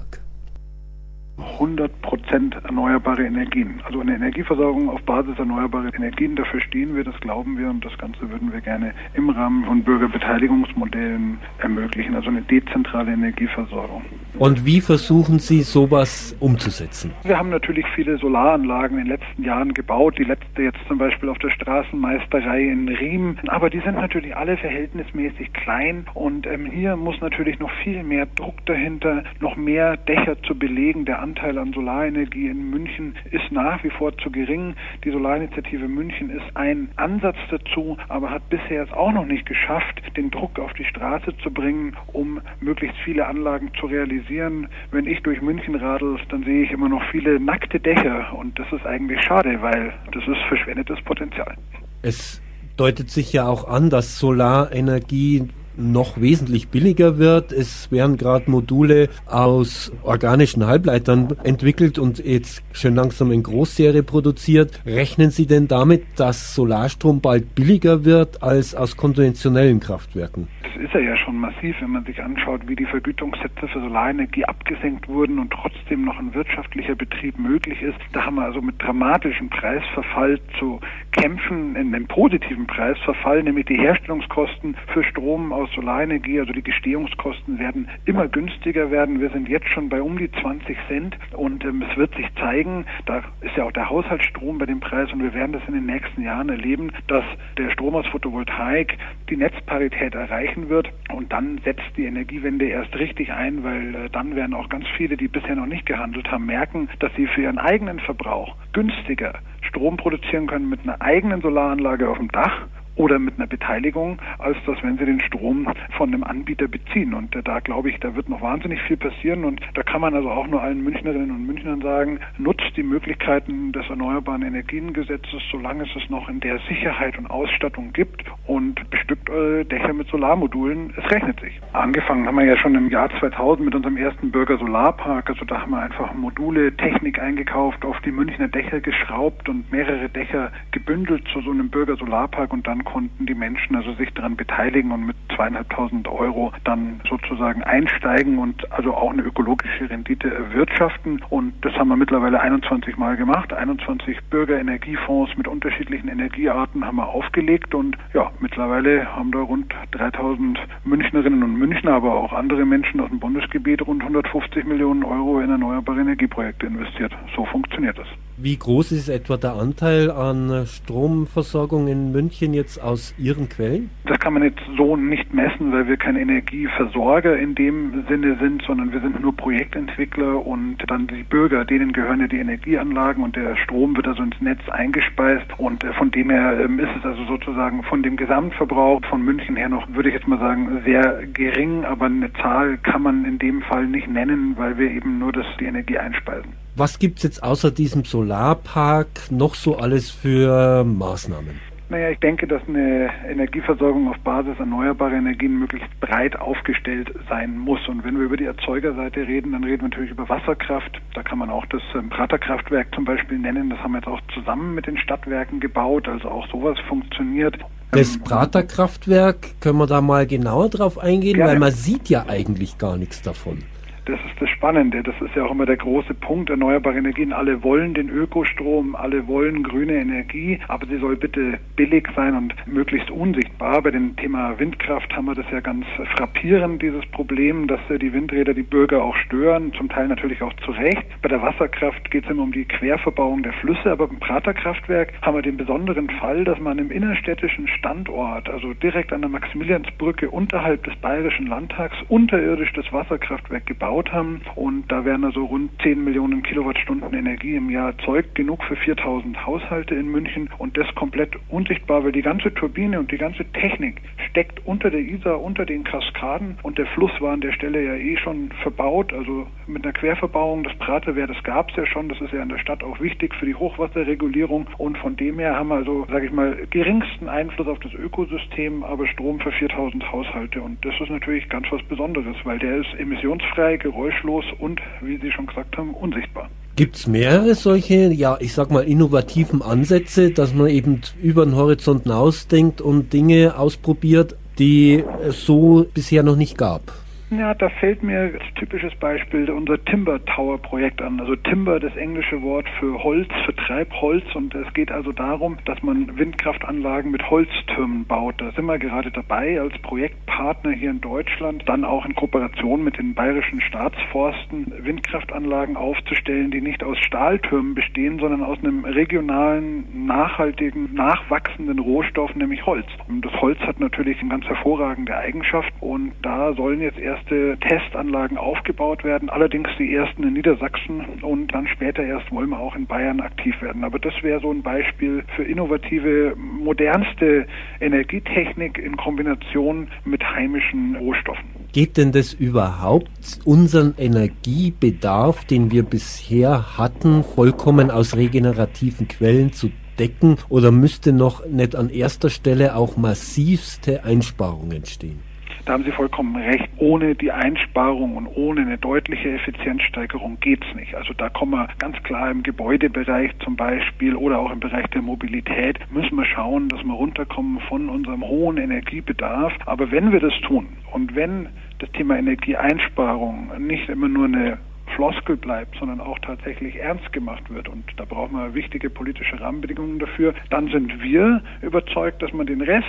100 Prozent erneuerbare Energien. Also eine Energieversorgung auf Basis erneuerbarer Energien, dafür stehen wir, das glauben wir und das Ganze würden wir gerne im Rahmen von Bürgerbeteiligungsmodellen ermöglichen, also eine dezentrale Energieversorgung. Und wie versuchen Sie sowas umzusetzen? Wir haben natürlich viele Solaranlagen in den letzten Jahren gebaut, die letzte jetzt zum Beispiel auf der Straßenmeisterei in Riem, aber die sind natürlich alle verhältnismäßig klein und ähm, hier muss natürlich noch viel mehr Druck dahinter, noch mehr Dächer zu belegen. Der Anteil an Solarenergie in München ist nach wie vor zu gering. Die Solarinitiative München ist ein Ansatz dazu, aber hat bisher es auch noch nicht geschafft, den Druck auf die Straße zu bringen, um möglichst viele Anlagen zu realisieren. Wenn ich durch München radel, dann sehe ich immer noch viele nackte Dächer und das ist eigentlich schade, weil das ist verschwendetes Potenzial. Es deutet sich ja auch an, dass Solarenergie noch wesentlich billiger wird. Es werden gerade Module aus organischen Halbleitern entwickelt und jetzt schon langsam in Großserie produziert. Rechnen Sie denn damit, dass Solarstrom bald billiger wird als aus konventionellen Kraftwerken? Das ist ja schon massiv, wenn man sich anschaut, wie die Vergütungssätze für Solarenergie abgesenkt wurden und trotzdem noch ein wirtschaftlicher Betrieb möglich ist. Da haben wir also mit dramatischem Preisverfall zu kämpfen, in einem positiven Preisverfall, nämlich die Herstellungskosten für Strom aus Solarenergie, also die Gestehungskosten werden immer günstiger werden. Wir sind jetzt schon bei um die 20 Cent und ähm, es wird sich zeigen, da ist ja auch der Haushaltsstrom bei dem Preis und wir werden das in den nächsten Jahren erleben, dass der Strom aus Photovoltaik die Netzparität erreichen wird und dann setzt die Energiewende erst richtig ein, weil äh, dann werden auch ganz viele, die bisher noch nicht gehandelt haben, merken, dass sie für ihren eigenen Verbrauch günstiger Strom produzieren können mit einer eigenen Solaranlage auf dem Dach oder mit einer Beteiligung, als dass wenn sie den Strom von einem Anbieter beziehen. Und äh, da glaube ich, da wird noch wahnsinnig viel passieren. Und da kann man also auch nur allen Münchnerinnen und Münchnern sagen, nutzt die Möglichkeiten des Erneuerbaren Energiengesetzes, solange es es noch in der Sicherheit und Ausstattung gibt und bestückt eure Dächer mit Solarmodulen. Es rechnet sich. Angefangen haben wir ja schon im Jahr 2000 mit unserem ersten Bürger Solarpark. Also da haben wir einfach Module, Technik eingekauft, auf die Münchner Dächer geschraubt und mehrere Dächer gebündelt zu so einem Bürger Solarpark und dann konnten die Menschen also sich daran beteiligen und mit zweieinhalbtausend Euro dann sozusagen einsteigen und also auch eine ökologische Rendite erwirtschaften. Und das haben wir mittlerweile 21 Mal gemacht. 21 Bürgerenergiefonds mit unterschiedlichen Energiearten haben wir aufgelegt und ja, mittlerweile haben da rund 3000 Münchnerinnen und Münchner, aber auch andere Menschen aus dem Bundesgebiet rund 150 Millionen Euro in erneuerbare Energieprojekte investiert. So funktioniert das. Wie groß ist etwa der Anteil an Stromversorgung in München jetzt aus Ihren Quellen? Das kann man jetzt so nicht messen, weil wir kein Energieversorger in dem Sinne sind, sondern wir sind nur Projektentwickler und dann die Bürger, denen gehören ja die Energieanlagen und der Strom wird also ins Netz eingespeist und äh, von dem her ähm, ist es also sozusagen von dem Gesamtverbrauch von München her noch, würde ich jetzt mal sagen, sehr gering, aber eine Zahl kann man in dem Fall nicht nennen, weil wir eben nur das, die Energie einspeisen. Was gibt es jetzt außer diesem Solarpark noch so alles für Maßnahmen? Naja, ich denke, dass eine Energieversorgung auf Basis erneuerbarer Energien möglichst breit aufgestellt sein muss. Und wenn wir über die Erzeugerseite reden, dann reden wir natürlich über Wasserkraft. Da kann man auch das ähm, Praterkraftwerk zum Beispiel nennen. Das haben wir jetzt auch zusammen mit den Stadtwerken gebaut. Also auch sowas funktioniert. Das Praterkraftwerk, können wir da mal genauer drauf eingehen, Gerne. weil man sieht ja eigentlich gar nichts davon. Das ist das Spannende. Das ist ja auch immer der große Punkt. Erneuerbare Energien, alle wollen den Ökostrom, alle wollen grüne Energie, aber sie soll bitte billig sein und möglichst unsichtbar. Bei dem Thema Windkraft haben wir das ja ganz frappierend, dieses Problem, dass die Windräder die Bürger auch stören, zum Teil natürlich auch zu Recht. Bei der Wasserkraft geht es immer um die Querverbauung der Flüsse, aber beim Praterkraftwerk haben wir den besonderen Fall, dass man im innerstädtischen Standort, also direkt an der Maximiliansbrücke unterhalb des Bayerischen Landtags, unterirdisch das Wasserkraftwerk gebaut haben. Und da werden also rund 10 Millionen Kilowattstunden Energie im Jahr erzeugt, genug für 4000 Haushalte in München. Und das komplett unsichtbar, weil die ganze Turbine und die ganze Technik steckt unter der Isar, unter den Kaskaden. Und der Fluss war an der Stelle ja eh schon verbaut, also mit einer Querverbauung, das Praterwehr, das gab es ja schon, das ist ja in der Stadt auch wichtig für die Hochwasserregulierung. Und von dem her haben wir also, sage ich mal, geringsten Einfluss auf das Ökosystem, aber Strom für 4000 Haushalte. Und das ist natürlich ganz was Besonderes, weil der ist emissionsfrei, geräuschlos und, wie Sie schon gesagt haben, unsichtbar. Gibt es mehrere solche, ja, ich sag mal, innovativen Ansätze, dass man eben über den Horizont hinausdenkt und Dinge ausprobiert, die es so bisher noch nicht gab? Ja, da fällt mir als typisches Beispiel unser Timber Tower Projekt an. Also Timber, das englische Wort für Holz, für Treibholz. Und es geht also darum, dass man Windkraftanlagen mit Holztürmen baut. Da sind wir gerade dabei als Projektpartner hier in Deutschland, dann auch in Kooperation mit den bayerischen Staatsforsten Windkraftanlagen aufzustellen, die nicht aus Stahltürmen bestehen, sondern aus einem regionalen, nachhaltigen, nachwachsenden Rohstoff, nämlich Holz. Und das Holz hat natürlich eine ganz hervorragende Eigenschaft und da sollen jetzt erst erste Testanlagen aufgebaut werden, allerdings die ersten in Niedersachsen und dann später erst wollen wir auch in Bayern aktiv werden. Aber das wäre so ein Beispiel für innovative, modernste Energietechnik in Kombination mit heimischen Rohstoffen. Geht denn das überhaupt unseren Energiebedarf, den wir bisher hatten, vollkommen aus regenerativen Quellen zu decken oder müsste noch nicht an erster Stelle auch massivste Einsparungen stehen? Da haben Sie vollkommen recht. Ohne die Einsparung und ohne eine deutliche Effizienzsteigerung geht's nicht. Also da kommen wir ganz klar im Gebäudebereich zum Beispiel oder auch im Bereich der Mobilität müssen wir schauen, dass wir runterkommen von unserem hohen Energiebedarf. Aber wenn wir das tun und wenn das Thema Energieeinsparung nicht immer nur eine Floskel bleibt, sondern auch tatsächlich ernst gemacht wird. Und da brauchen wir wichtige politische Rahmenbedingungen dafür. Dann sind wir überzeugt, dass man den Rest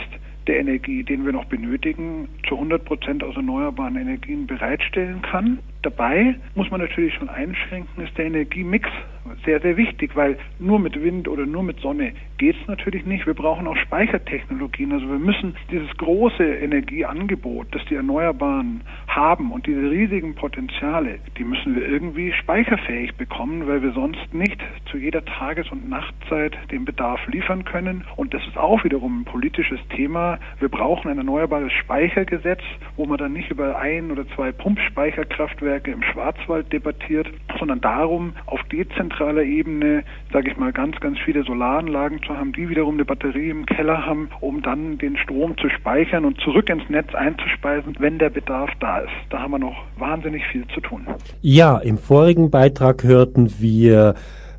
der Energie, den wir noch benötigen, zu 100 Prozent aus erneuerbaren Energien bereitstellen kann. Dabei muss man natürlich schon einschränken, ist der Energiemix sehr, sehr wichtig, weil nur mit Wind oder nur mit Sonne geht es natürlich nicht. Wir brauchen auch Speichertechnologien. Also wir müssen dieses große Energieangebot, das die Erneuerbaren haben und diese riesigen Potenziale, die müssen wir irgendwie speicherfähig bekommen, weil wir sonst nicht zu jeder Tages- und Nachtzeit den Bedarf liefern können. Und das ist auch wiederum ein politisches Thema. Wir brauchen ein erneuerbares Speichergesetz, wo man dann nicht über ein oder zwei Pumpspeicherkraftwerke im Schwarzwald debattiert, sondern darum, auf dezentraler Ebene, sage ich mal, ganz, ganz viele Solaranlagen zu haben, die wiederum eine Batterie im Keller haben, um dann den Strom zu speichern und zurück ins Netz einzuspeisen, wenn der Bedarf da ist. Da haben wir noch wahnsinnig viel zu tun. Ja, im vorigen Beitrag hörten wir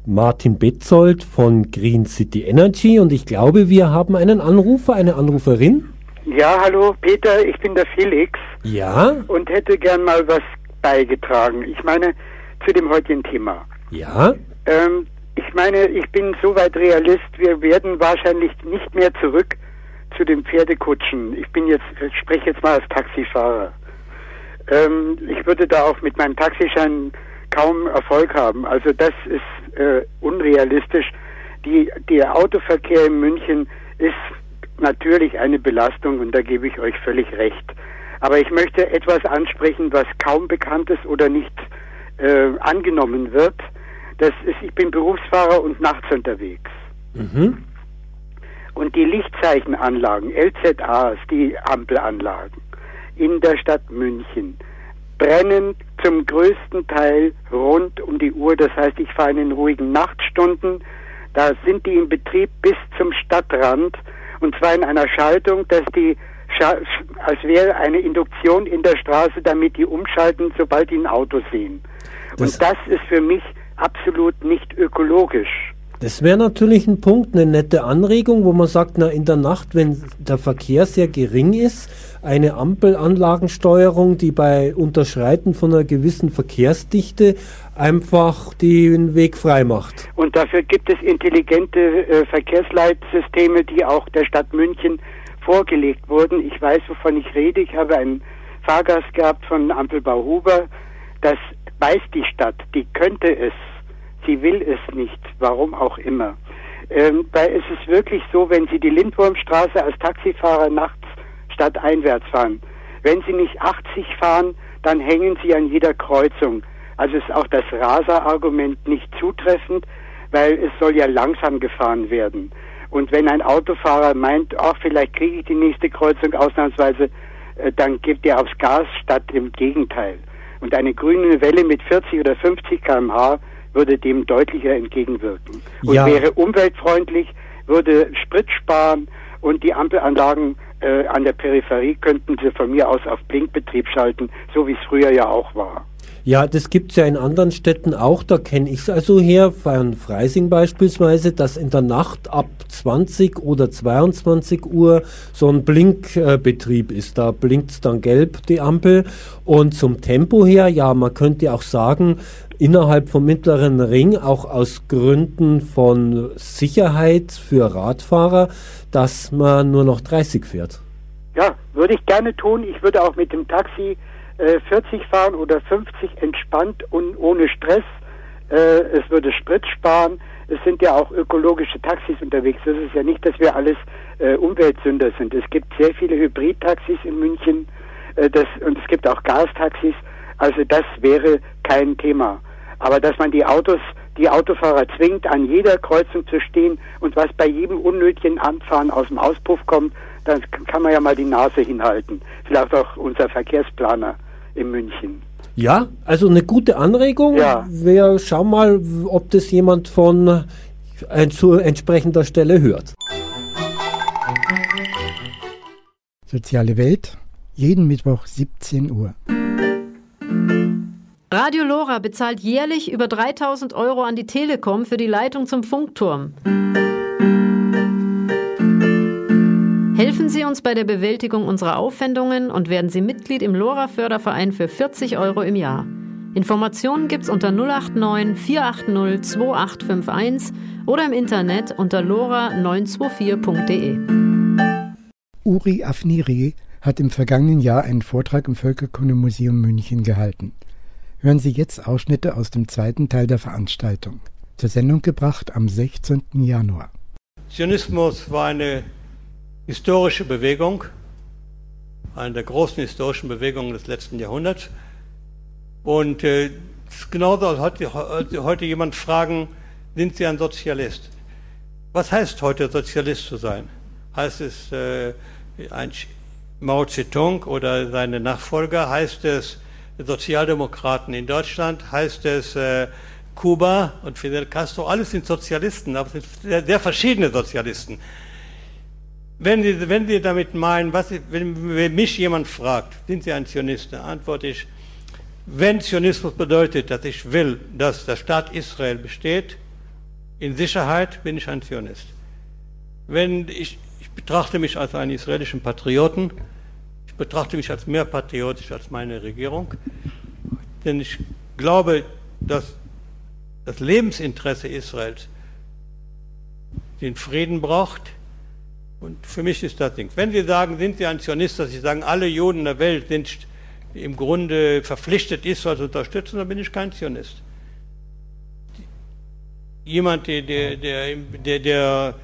Martin Betzold von Green City Energy und ich glaube, wir haben einen Anrufer, eine Anruferin. Ja, hallo Peter, ich bin der Felix. Ja? Und hätte gern mal was beigetragen. Ich meine, zu dem heutigen Thema. Ja? Ähm, ich meine, ich bin soweit Realist, wir werden wahrscheinlich nicht mehr zurück zu den Pferdekutschen. Ich bin jetzt, ich spreche jetzt mal als Taxifahrer. Ähm, ich würde da auch mit meinem Taxischein kaum Erfolg haben. Also das ist äh, unrealistisch. Die, der Autoverkehr in München ist natürlich eine Belastung und da gebe ich euch völlig recht. Aber ich möchte etwas ansprechen, was kaum bekannt ist oder nicht äh, angenommen wird. Das ist, ich bin Berufsfahrer und nachts unterwegs. Mhm. Und die Lichtzeichenanlagen, LZAs, die Ampelanlagen in der Stadt München, brennen zum größten Teil rund um die Uhr. Das heißt, ich fahre in den ruhigen Nachtstunden. Da sind die in Betrieb bis zum Stadtrand und zwar in einer Schaltung, dass die als wäre eine Induktion in der Straße, damit die umschalten, sobald die ein Auto sehen. Das- und das ist für mich absolut nicht ökologisch. Das wäre natürlich ein Punkt, eine nette Anregung, wo man sagt, na in der Nacht, wenn der Verkehr sehr gering ist, eine Ampelanlagensteuerung, die bei Unterschreiten von einer gewissen Verkehrsdichte einfach den Weg frei macht. Und dafür gibt es intelligente äh, Verkehrsleitsysteme, die auch der Stadt München vorgelegt wurden. Ich weiß, wovon ich rede. Ich habe einen Fahrgast gehabt von Ampelbau Huber. Das weiß die Stadt. Die könnte es. Sie will es nicht. Warum auch immer. Ähm, es ist wirklich so, wenn Sie die Lindwurmstraße als Taxifahrer nachts stadteinwärts fahren, wenn Sie nicht 80 fahren, dann hängen Sie an jeder Kreuzung. Also ist auch das Raser-Argument nicht zutreffend, weil es soll ja langsam gefahren werden. Und wenn ein Autofahrer meint, ach, vielleicht kriege ich die nächste Kreuzung ausnahmsweise, äh, dann gibt er aufs Gas statt im Gegenteil. Und eine grüne Welle mit 40 oder 50 km/h würde dem deutlicher entgegenwirken. Und Ja. wäre umweltfreundlich, würde Sprit sparen und die Ampelanlagen äh, an der Peripherie könnten sie von mir aus auf Blinkbetrieb schalten, so wie es früher ja auch war. Ja, das gibt's ja in anderen Städten auch. Da kenne ich es also her, von Freising beispielsweise, dass in der Nacht ab 20 oder 22 Uhr so ein Blinkbetrieb ist. Da blinkt's dann gelb, die Ampel. Und zum Tempo her, ja, man könnte auch sagen, innerhalb vom mittleren Ring, auch aus Gründen von Sicherheit für Radfahrer, dass man nur noch 30 fährt. Ja, würde ich gerne tun. Ich würde auch mit dem Taxi äh, 40 fahren oder 50 entspannt und ohne Stress. Äh, es würde Sprit sparen. Es sind ja auch ökologische Taxis unterwegs. Das ist ja nicht, dass wir alles äh, Umweltsünder sind. Es gibt sehr viele Hybridtaxis in München äh, das, und es gibt auch Gastaxis. Also das wäre kein Thema. Aber dass man die Autos, die Autofahrer zwingt, an jeder Kreuzung zu stehen und was bei jedem unnötigen Anfahren aus dem Auspuff kommt, dann kann man ja mal die Nase hinhalten. Vielleicht auch unser Verkehrsplaner in München. Ja, also eine gute Anregung. Ja. Wir schauen mal, ob das jemand von äh, zu entsprechender Stelle hört. Soziale Welt, jeden Mittwoch 17 Uhr. Radio Lora bezahlt jährlich über 3000 Euro an die Telekom für die Leitung zum Funkturm. Helfen Sie uns bei der Bewältigung unserer Aufwendungen und werden Sie Mitglied im Lora Förderverein für 40 Euro im Jahr. Informationen gibt's unter 089 480 2851 oder im Internet unter lora924.de. Uri Afniri hat im vergangenen Jahr einen Vortrag im Völkerkundemuseum München gehalten. Hören Sie jetzt Ausschnitte aus dem zweiten Teil der Veranstaltung. Zur Sendung gebracht am 16. Januar. Zionismus war eine historische Bewegung, eine der großen historischen Bewegungen des letzten Jahrhunderts. Und äh, genauso, als heute, heute- jemand fragen, sind Sie ein Sozialist? Was heißt heute Sozialist zu sein? Heißt es äh, ein Mao Zedong oder seine Nachfolger? Heißt es Sozialdemokraten in Deutschland? Heißt es äh, Kuba und Fidel Castro? Alles sind Sozialisten, aber es sind sehr, sehr verschiedene Sozialisten. Wenn Sie, wenn Sie damit meinen, was, wenn, mich jemand fragt, sind Sie ein Zionist, dann antworte ich, wenn Zionismus bedeutet, dass ich will, dass der Staat Israel besteht, in Sicherheit bin ich ein Zionist. Wenn ich, ich betrachte mich als einen israelischen Patrioten, ich betrachte mich als mehr patriotisch als meine Regierung, denn ich glaube, dass das Lebensinteresse Israels den Frieden braucht. Und für mich ist das Ding. Wenn Sie sagen, sind Sie ein Zionist, dass Sie sagen, alle Juden der Welt sind im Grunde verpflichtet, Israel zu unterstützen, dann bin ich kein Zionist. Jemand, der, der, der, der,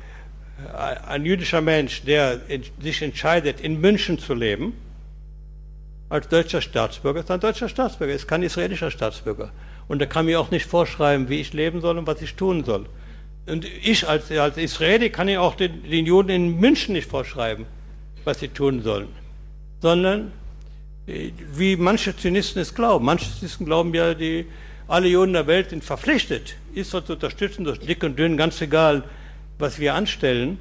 ein jüdischer Mensch, der sich entscheidet, in München zu leben, als deutscher Staatsbürger, ist ein deutscher Staatsbürger, ist kein israelischer Staatsbürger. Und er kann mir auch nicht vorschreiben, wie ich leben soll und was ich tun soll. Und ich als, als Israeli kann ja auch den, den Juden in München nicht vorschreiben, was sie tun sollen. Sondern, äh, wie manche Zionisten es glauben. Manche Zionisten glauben ja, die, alle Juden der Welt sind verpflichtet, Israel zu unterstützen, durch dick und dünn, ganz egal, was wir anstellen.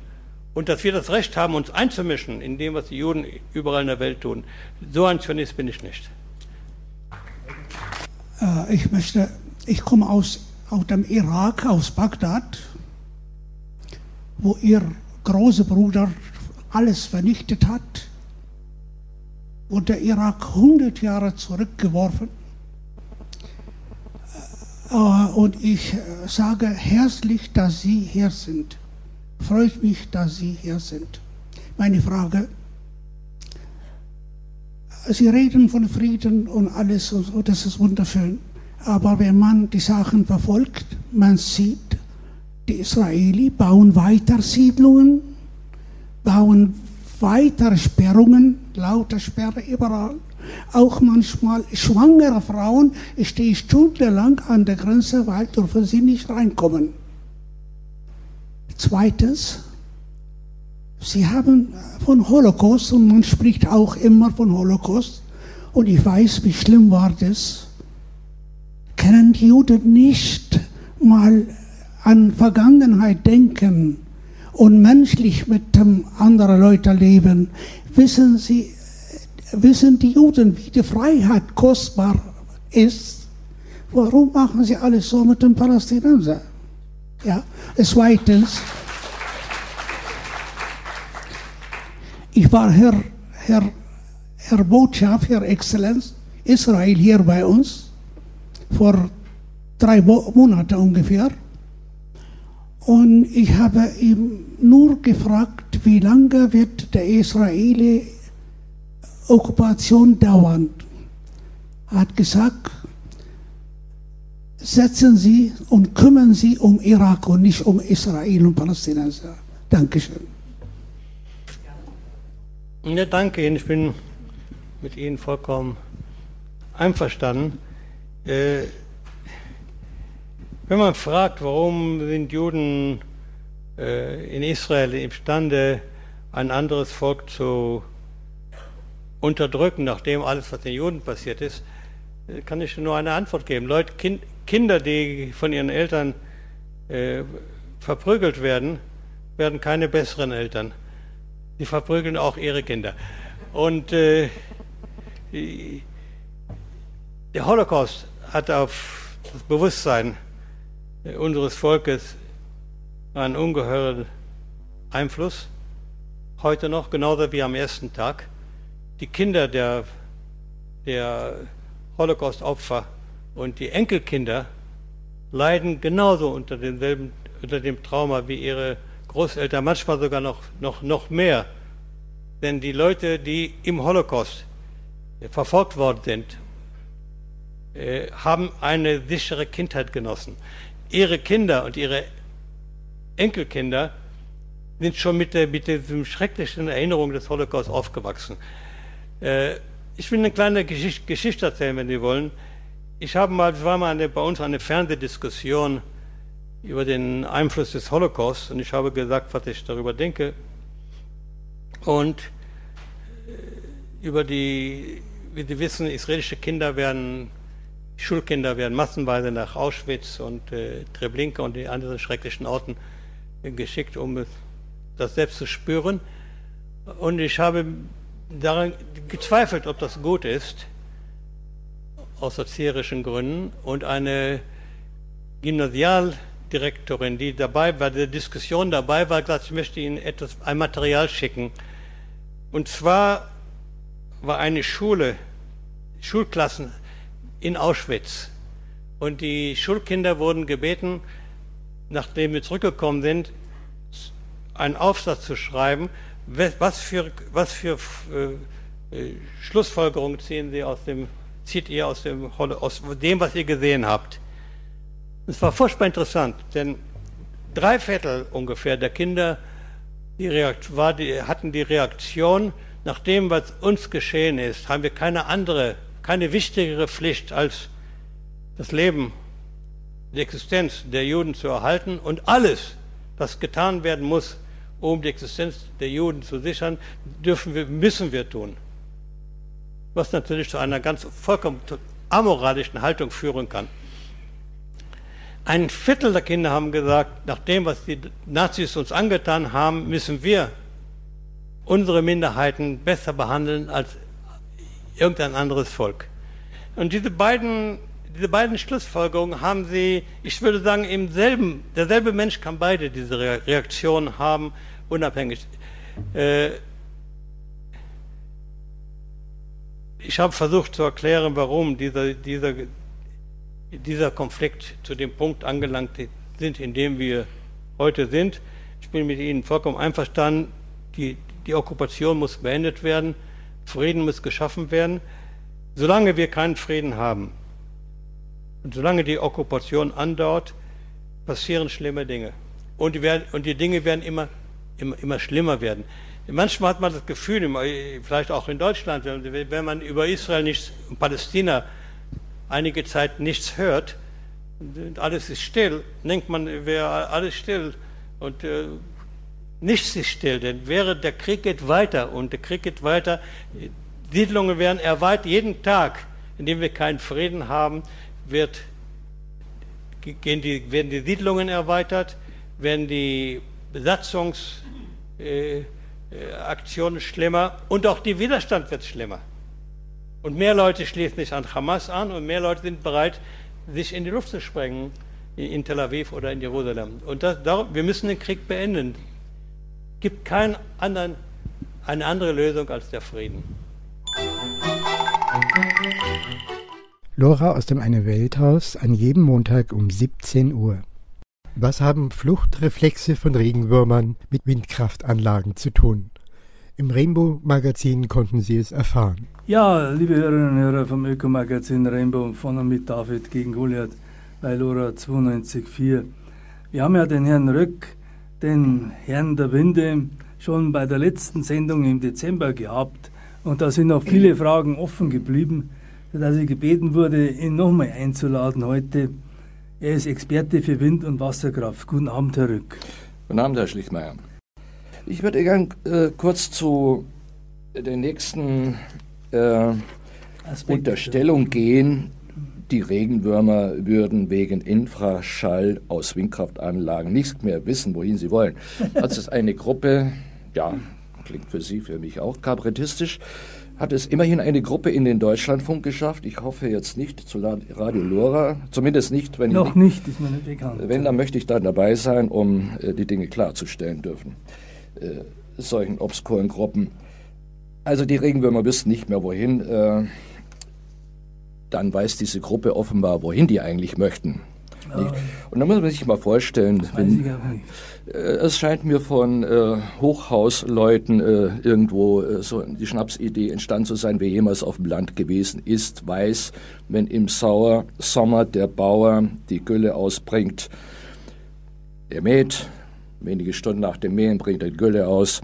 Und dass wir das Recht haben, uns einzumischen in dem, was die Juden überall in der Welt tun. So ein Zionist bin ich nicht. Äh, ich möchte, ich komme aus, aus dem Irak, aus Bagdad. wo ihr großer Bruder alles vernichtet hat, wurde der Irak 100 Jahre zurückgeworfen. Äh, Und ich äh, sage herzlich, dass Sie hier sind. Freut mich, dass Sie hier sind. Meine Frage, Sie reden von Frieden und alles und das ist wunderschön. Aber wenn man die Sachen verfolgt, man sieht, die Israelis bauen weiter Siedlungen, bauen weiter Sperrungen, lauter Sperre überall. Auch manchmal schwangere Frauen stehen stundenlang an der Grenze, weil dürfen sie nicht reinkommen. Zweitens, Sie haben von Holocaust und man spricht auch immer von Holocaust und ich weiß, wie schlimm war das. Können die Juden nicht mal an Vergangenheit denken und menschlich mit dem anderen Leuten leben? Wissen Sie, wissen die Juden, wie die Freiheit kostbar ist? Warum machen sie alles so mit den Palästinensern? Ja, zweitens. Ich war Herr, Herr, Herr Botschaft, Herr Exzellenz, Israel hier bei uns vor drei Mo Monaten ungefähr. Und ich habe ihm nur gefragt, wie lange wird der Israeli Okkupation dauern. Er hat gesagt, setzen Sie und kümmern Sie um Irak und nicht um Israel und Palästinenser. Dankeschön. Ja, danke Ihnen. Ich bin mit Ihnen vollkommen einverstanden. Äh, wenn man fragt, warum sind Juden äh, in Israel imstande, ein anderes Volk zu unterdrücken, nachdem alles, was den Juden passiert ist, äh, kann ich nur eine Antwort geben. Leute, kind, Kinder, die von ihren Eltern äh, verprügelt werden, werden keine besseren Eltern. Sie verprügeln auch ihre Kinder. Und äh, der Holocaust hat auf das Bewusstsein unseres Volkes einen ungeheuren Einfluss. Heute noch, genauso wie am ersten Tag. Die Kinder der, der Holocaust-Opfer und die Enkelkinder leiden genauso unter, denselben, unter dem Trauma wie ihre Großeltern, manchmal sogar noch, noch, noch mehr. Denn die Leute, die im Holocaust verfolgt worden sind, äh, haben eine sichere Kindheit genossen. Ihre Kinder und ihre Enkelkinder sind schon mit, der, mit diesem schrecklichen Erinnerung des Holocaust aufgewachsen. Äh, ich will eine kleine Geschichte, Geschichte erzählen, wenn Sie wollen. Ich habe mal, war mal eine, bei uns eine Fernsehdiskussion über den Einfluss des Holocaust und ich habe gesagt, was ich darüber denke. Und äh, über die, wie Sie wissen, israelische Kinder werden, Schulkinder werden massenweise nach Auschwitz und äh, Treblinka und die anderen schrecklichen Orten äh, geschickt, um das selbst zu spüren. Und ich habe daran gezweifelt, ob das gut ist, aus erzieherischen Gründen. Und eine Gymnasialdirektorin, die dabei bei der Diskussion dabei war, gesagt, ich möchte Ihnen etwas, ein Material schicken. Und zwar war eine Schule, Schulklassen in Auschwitz. Und die Schulkinder wurden gebeten, nachdem wir zurückgekommen sind, einen Aufsatz zu schreiben, was für, was für äh, äh, Schlussfolgerungen ziehen Sie aus dem, zieht ihr aus dem, aus dem, was ihr gesehen habt? Es war furchtbar interessant, denn drei Viertel ungefähr der Kinder die war die, hatten die Reaktion, nach dem, was uns geschehen ist, haben wir keine andere, keine wichtigere Pflicht als das Leben, die Existenz der Juden zu erhalten und alles, was getan werden muss, um die Existenz der Juden zu sichern, dürfen wir, müssen wir tun. Was natürlich zu einer ganz vollkommen amoralischen Haltung führen kann. Ein Viertel der Kinder haben gesagt, nach dem, was die Nazis uns angetan haben, müssen wir unsere Minderheiten besser behandeln als irgendein anderes Volk. Und diese beiden diese beiden Schlussfolgerungen haben Sie, ich würde sagen, im selben, derselbe Mensch kann beide diese Re- Reaktionen haben, unabhängig. Äh, ich habe versucht zu erklären, warum dieser, dieser, dieser Konflikt zu dem Punkt angelangt sind, in dem wir heute sind. Ich bin mit Ihnen vollkommen einverstanden. Die, die Okkupation muss beendet werden. Frieden muss geschaffen werden. Solange wir keinen Frieden haben und solange die Okkupation andauert, passieren schlimme Dinge. Und die, werden, und die Dinge werden immer, immer, immer schlimmer werden. Manchmal hat man das Gefühl, vielleicht auch in Deutschland, wenn man über Israel und Palästina einige Zeit nichts hört, alles ist still, denkt man, wäre alles still. Und äh, nichts ist still, denn wäre der Krieg geht weiter und der Krieg geht weiter. Siedlungen werden erweitert. Jeden Tag, in dem wir keinen Frieden haben, wird, gehen die, werden die Siedlungen erweitert, werden die Besatzungsaktionen äh, äh, schlimmer und auch der Widerstand wird schlimmer. Und mehr Leute schließen sich an Hamas an und mehr Leute sind bereit, sich in die Luft zu sprengen in Tel Aviv oder in Jerusalem. Und das, wir müssen den Krieg beenden. Es gibt keinen anderen, eine andere Lösung als der Frieden. Lora aus dem Eine Welthaus an jedem Montag um 17 Uhr. Was haben Fluchtreflexe von Regenwürmern mit Windkraftanlagen zu tun? Im Rainbow-Magazin konnten Sie es erfahren. Ja, liebe Hörerinnen und Hörer vom Ökomagazin Rainbow von und mit David gegen Goliath bei Lora 92.4. Wir haben ja den Herrn Röck, den Herrn der Winde, schon bei der letzten Sendung im Dezember gehabt und da sind noch viele Fragen offen geblieben, sodass ich gebeten wurde, ihn nochmal einzuladen heute. Er ist Experte für Wind- und Wasserkraft. Guten Abend, Herr Rück. Guten Abend, Herr Schlichtmeier. Ich würde gern äh, kurz zu der nächsten äh, Unterstellung gehen. Die Regenwürmer würden wegen Infraschall aus Windkraftanlagen nicht mehr wissen, wohin sie wollen. Das ist eine Gruppe, ja, klingt für Sie, für mich auch kabarettistisch, hat es immerhin eine Gruppe in den Deutschlandfunk geschafft. Ich hoffe jetzt nicht zu Radio Lora, zumindest nicht, wenn Noch ich nicht, ist mir nicht bekannt. wenn, dann möchte ich dann dabei sein, um äh, die Dinge klarzustellen dürfen. Äh, solchen obskuren Gruppen. Also die Regenwürmer wissen nicht mehr wohin. Äh, dann weiß diese Gruppe offenbar, wohin die eigentlich möchten. Nicht? Und dann muss man sich mal vorstellen, wenn, äh, es scheint mir von äh, Hochhausleuten äh, irgendwo äh, so die Schnapsidee entstanden zu sein, wer jemals auf dem Land gewesen ist, weiß, wenn im Sauer Sommer der Bauer die Gülle ausbringt, er mäht, wenige Stunden nach dem Mähen bringt er die Gülle aus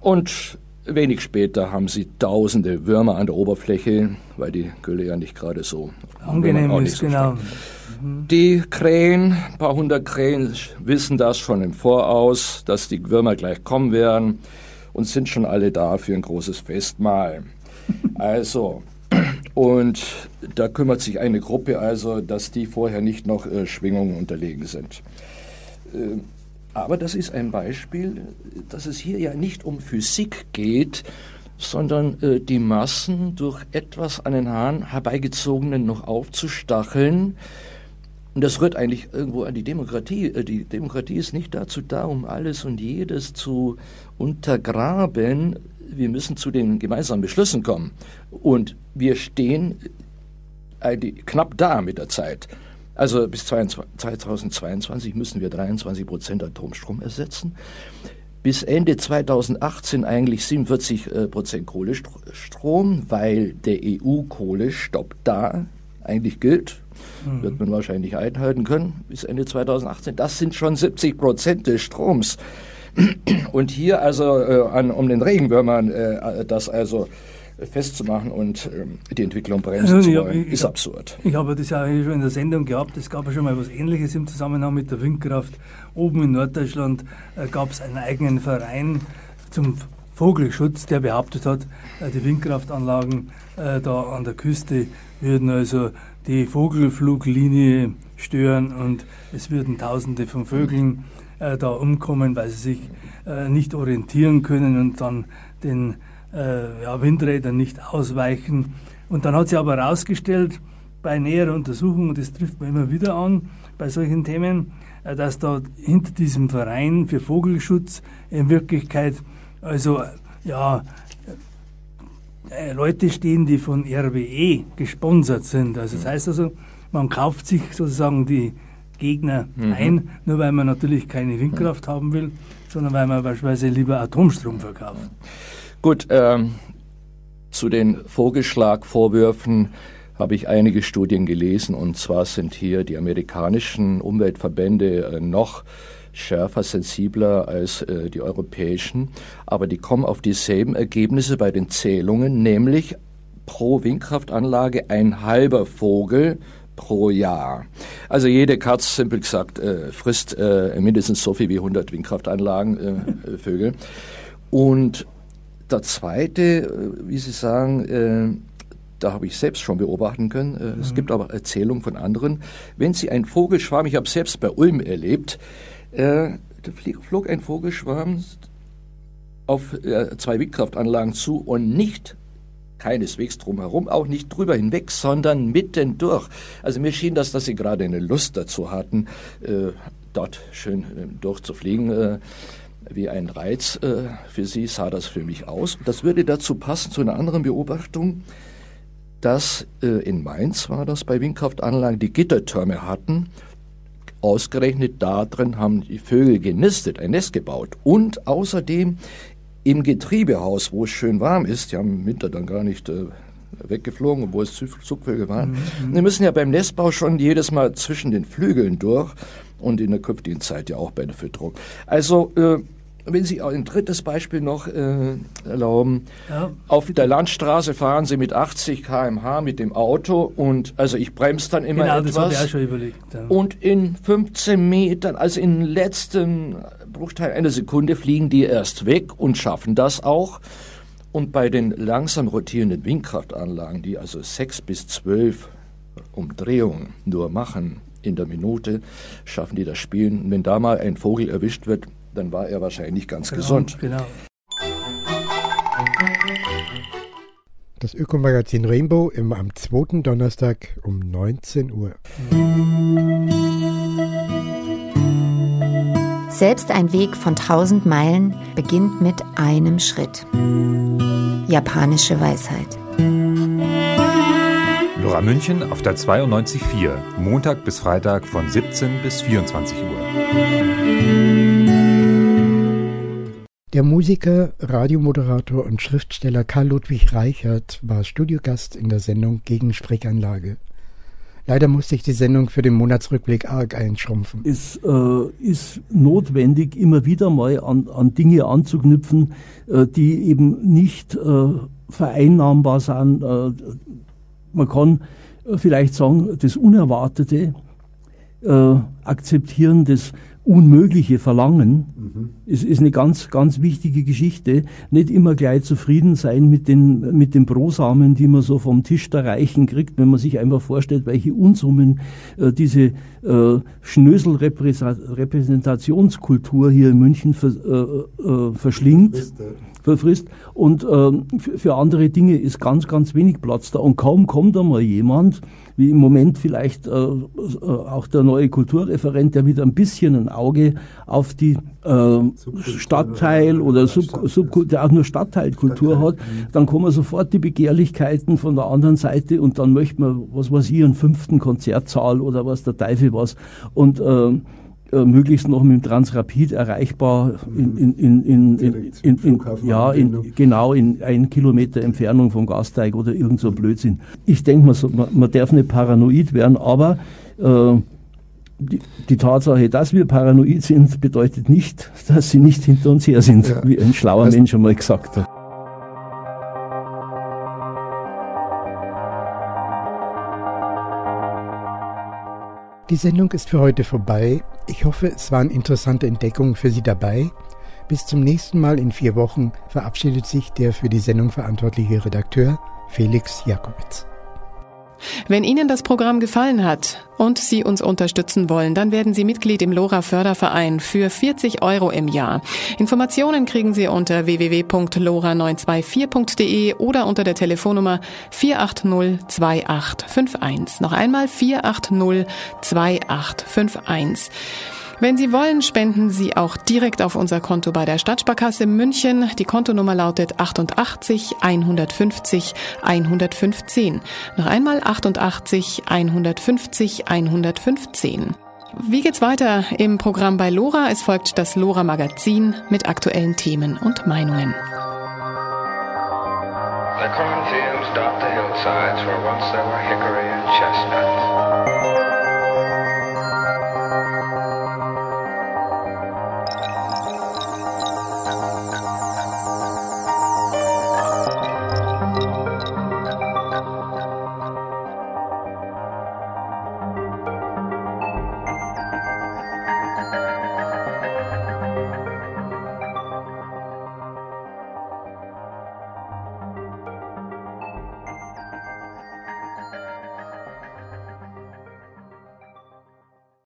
und wenig später haben sie tausende Würmer an der Oberfläche, weil die Gülle ja nicht gerade so Angenehm ist, so genau. die Krähen, ein paar hundert Krähen, wissen das schon im Voraus, dass die Würmer gleich kommen werden und sind schon alle da für ein großes Festmahl. Also, und da kümmert sich eine Gruppe also, dass die vorher nicht noch äh, Schwingungen unterlegen sind. Äh, aber das ist ein Beispiel, dass es hier ja nicht um Physik geht, sondern äh, die Massen durch etwas an den Haaren herbeigezogenen noch aufzustacheln. Und das rührt eigentlich irgendwo an die Demokratie. Äh, Die Demokratie ist nicht dazu da, um alles und jedes zu untergraben. Wir müssen zu den gemeinsamen Beschlüssen kommen. Und wir stehen äh, knapp da mit der Zeit. Also bis 22 2022 müssen wir 23 Prozent Atomstrom ersetzen. Bis Ende 2018 eigentlich 47 äh, Prozent Kohlestrom, weil der EU-Kohlestopp da eigentlich gilt. Mhm. Wird man wahrscheinlich einhalten können bis Ende 2018. Das sind schon 70 Prozent des Stroms. Und hier also äh, an, um den Regenwürmern äh, das also festzumachen und ähm, die Entwicklung bremsen Also, zu hab- wollen, ich ist hab- absurd. Ich habe das ja schon in der Sendung gehabt. Es gab ja schon mal was Ähnliches im Zusammenhang mit der Windkraft. Oben in Norddeutschland äh, gab es einen eigenen Verein zum Vogelschutz, der behauptet hat, äh, die Windkraftanlagen äh, da an der Küste würden also die Vogelfluglinie stören und es würden Tausende von Vögeln da umkommen, weil sie sich nicht orientieren können und dann den äh, ja, Windrädern nicht ausweichen. Und dann hat sich aber herausgestellt, bei näherer Untersuchung, und das trifft man immer wieder an, bei solchen Themen, äh, dass da hinter diesem Verein für Vogelschutz in Wirklichkeit also ja äh, Leute stehen, die von RWE gesponsert sind. Also das heißt also, man kauft sich sozusagen die Gegner Mhm. ein, nur weil man natürlich keine Windkraft haben will, sondern weil man beispielsweise lieber Atomstrom verkauft. Gut, ähm, zu den Vogelschlagvorwürfen habe ich einige Studien gelesen und zwar sind hier die amerikanischen Umweltverbände äh, noch schärfer, sensibler als äh, die europäischen, aber die kommen auf dieselben Ergebnisse bei den Zählungen, nämlich pro Windkraftanlage ein halber Vogel pro Jahr. Also jede Katz, simpel gesagt, äh, frisst mindestens so viel wie 100 Windkraftanlagen, Vögel. Und der zweite, äh, wie Sie sagen, äh, da habe ich selbst schon beobachten können. Äh, Es Mhm. gibt aber Erzählungen von anderen. Wenn Sie einen Vogelschwarm, ich habe es selbst bei Ulm erlebt, da flog ein Vogelschwarm auf zwei Windkraftanlagen zu und nicht keineswegs drumherum, auch nicht drüber hinweg, sondern mitten durch. Also mir schien das, dass sie gerade eine Lust dazu hatten, äh, dort schön äh, durchzufliegen. Äh, wie ein Reiz äh, für sie sah das für mich aus. Das würde dazu passen zu einer anderen Beobachtung, dass äh, in Mainz war das bei Windkraftanlagen, die Gittertürme hatten. Ausgerechnet da drin haben die Vögel genistet, ein Nest gebaut. Und außerdem im Getriebehaus, wo es schön warm ist, die haben im Winter dann gar nicht äh, weggeflogen, obwohl es Zug- Zugvögel waren. Mhm. Die müssen ja beim Nestbau schon jedes Mal zwischen den Flügeln durch und in der künftigen Zeit ja auch bei der Fütterung. Also, äh, wenn Sie auch ein drittes Beispiel noch äh, erlauben. Ja. Auf der Landstraße fahren Sie mit 80 km/h mit dem Auto und also ich bremse dann immer Genau, das habe etwas. ich auch schon überlegt. Ja. Und in 15 Metern, also in letzten Bruchteil einer Sekunde, fliegen die erst weg und schaffen das auch. Und bei den langsam rotierenden Windkraftanlagen, die also sechs bis zwölf Umdrehungen nur machen in der Minute, schaffen die das Spielen. Und wenn da mal ein Vogel erwischt wird, dann war er wahrscheinlich ganz Genau, gesund. Genau. Das Ökomagazin Rainbow immer am zweiten Donnerstag um 19 Uhr. Selbst ein Weg von tausend Meilen beginnt mit einem Schritt. Japanische Weisheit. Lora München auf der 92.4, Montag bis Freitag von 17 bis 24 Uhr. Der Musiker, Radiomoderator und Schriftsteller Karl Ludwig Reichert war Studiogast in der Sendung Gegen Sprechanlage. Leider musste ich die Sendung für den Monatsrückblick arg einschrumpfen. Es äh, ist notwendig, immer wieder mal an, an Dinge anzuknüpfen, äh, die eben nicht äh, vereinnahmbar sind. Äh, man kann äh, vielleicht sagen, das Unerwartete äh, akzeptieren, das Unmögliche verlangen, ist, ist eine ganz, ganz wichtige Geschichte. Nicht immer gleich zufrieden sein mit den, mit den Brosamen, die man so vom Tisch der Reichen kriegt, wenn man sich einfach vorstellt, welche Unsummen äh, diese äh, Schnösel-Repräsentationskultur hier in München ver, äh, äh, verschlingt verfrisst. Und ähm, für, für andere Dinge ist ganz, ganz wenig Platz da. Und kaum kommt einmal jemand, wie im Moment vielleicht äh, äh, auch der neue Kulturreferent, der wieder ein bisschen ein Auge auf die äh, Stadtteil oder Sub, Subkultur, der auch nur Stadtteilkultur hat, dann kommen sofort die Begehrlichkeiten von der anderen Seite und dann möchte man, was weiß ich, einen fünften Konzertsaal oder was der Teufel was. Und äh, äh, möglichst noch mit dem Transrapid erreichbar in, in, in, in, in, in, in ja, in, genau in ein Kilometer Entfernung vom Gasteig oder irgend so ein Blödsinn. Ich denke, man, so- man, man darf nicht paranoid werden, aber äh, die, die Tatsache, dass wir paranoid sind, bedeutet nicht, dass sie nicht hinter uns her sind, Ja. wie ein schlauer Das- Mensch einmal gesagt hat. Die Sendung ist für heute vorbei. Ich hoffe, es waren interessante Entdeckungen für Sie dabei. Bis zum nächsten Mal in vier Wochen verabschiedet sich der für die Sendung verantwortliche Redakteur Felix Jakowitz. Wenn Ihnen das Programm gefallen hat und Sie uns unterstützen wollen, dann werden Sie Mitglied im LoRa Förderverein für 40 Euro im Jahr. Informationen kriegen Sie unter www.lora924.de oder unter der Telefonnummer 4802851. Noch einmal 4802851. Wenn Sie wollen, spenden Sie auch direkt auf unser Konto bei der Stadtsparkasse München. Die Kontonummer lautet 88 150 115. Noch einmal 88 150 115. Wie geht's weiter im Programm bei Lora? Es folgt das Lora Magazin mit aktuellen Themen und Meinungen. The cornfields dot the hillsides where once there were hickory and chestnut.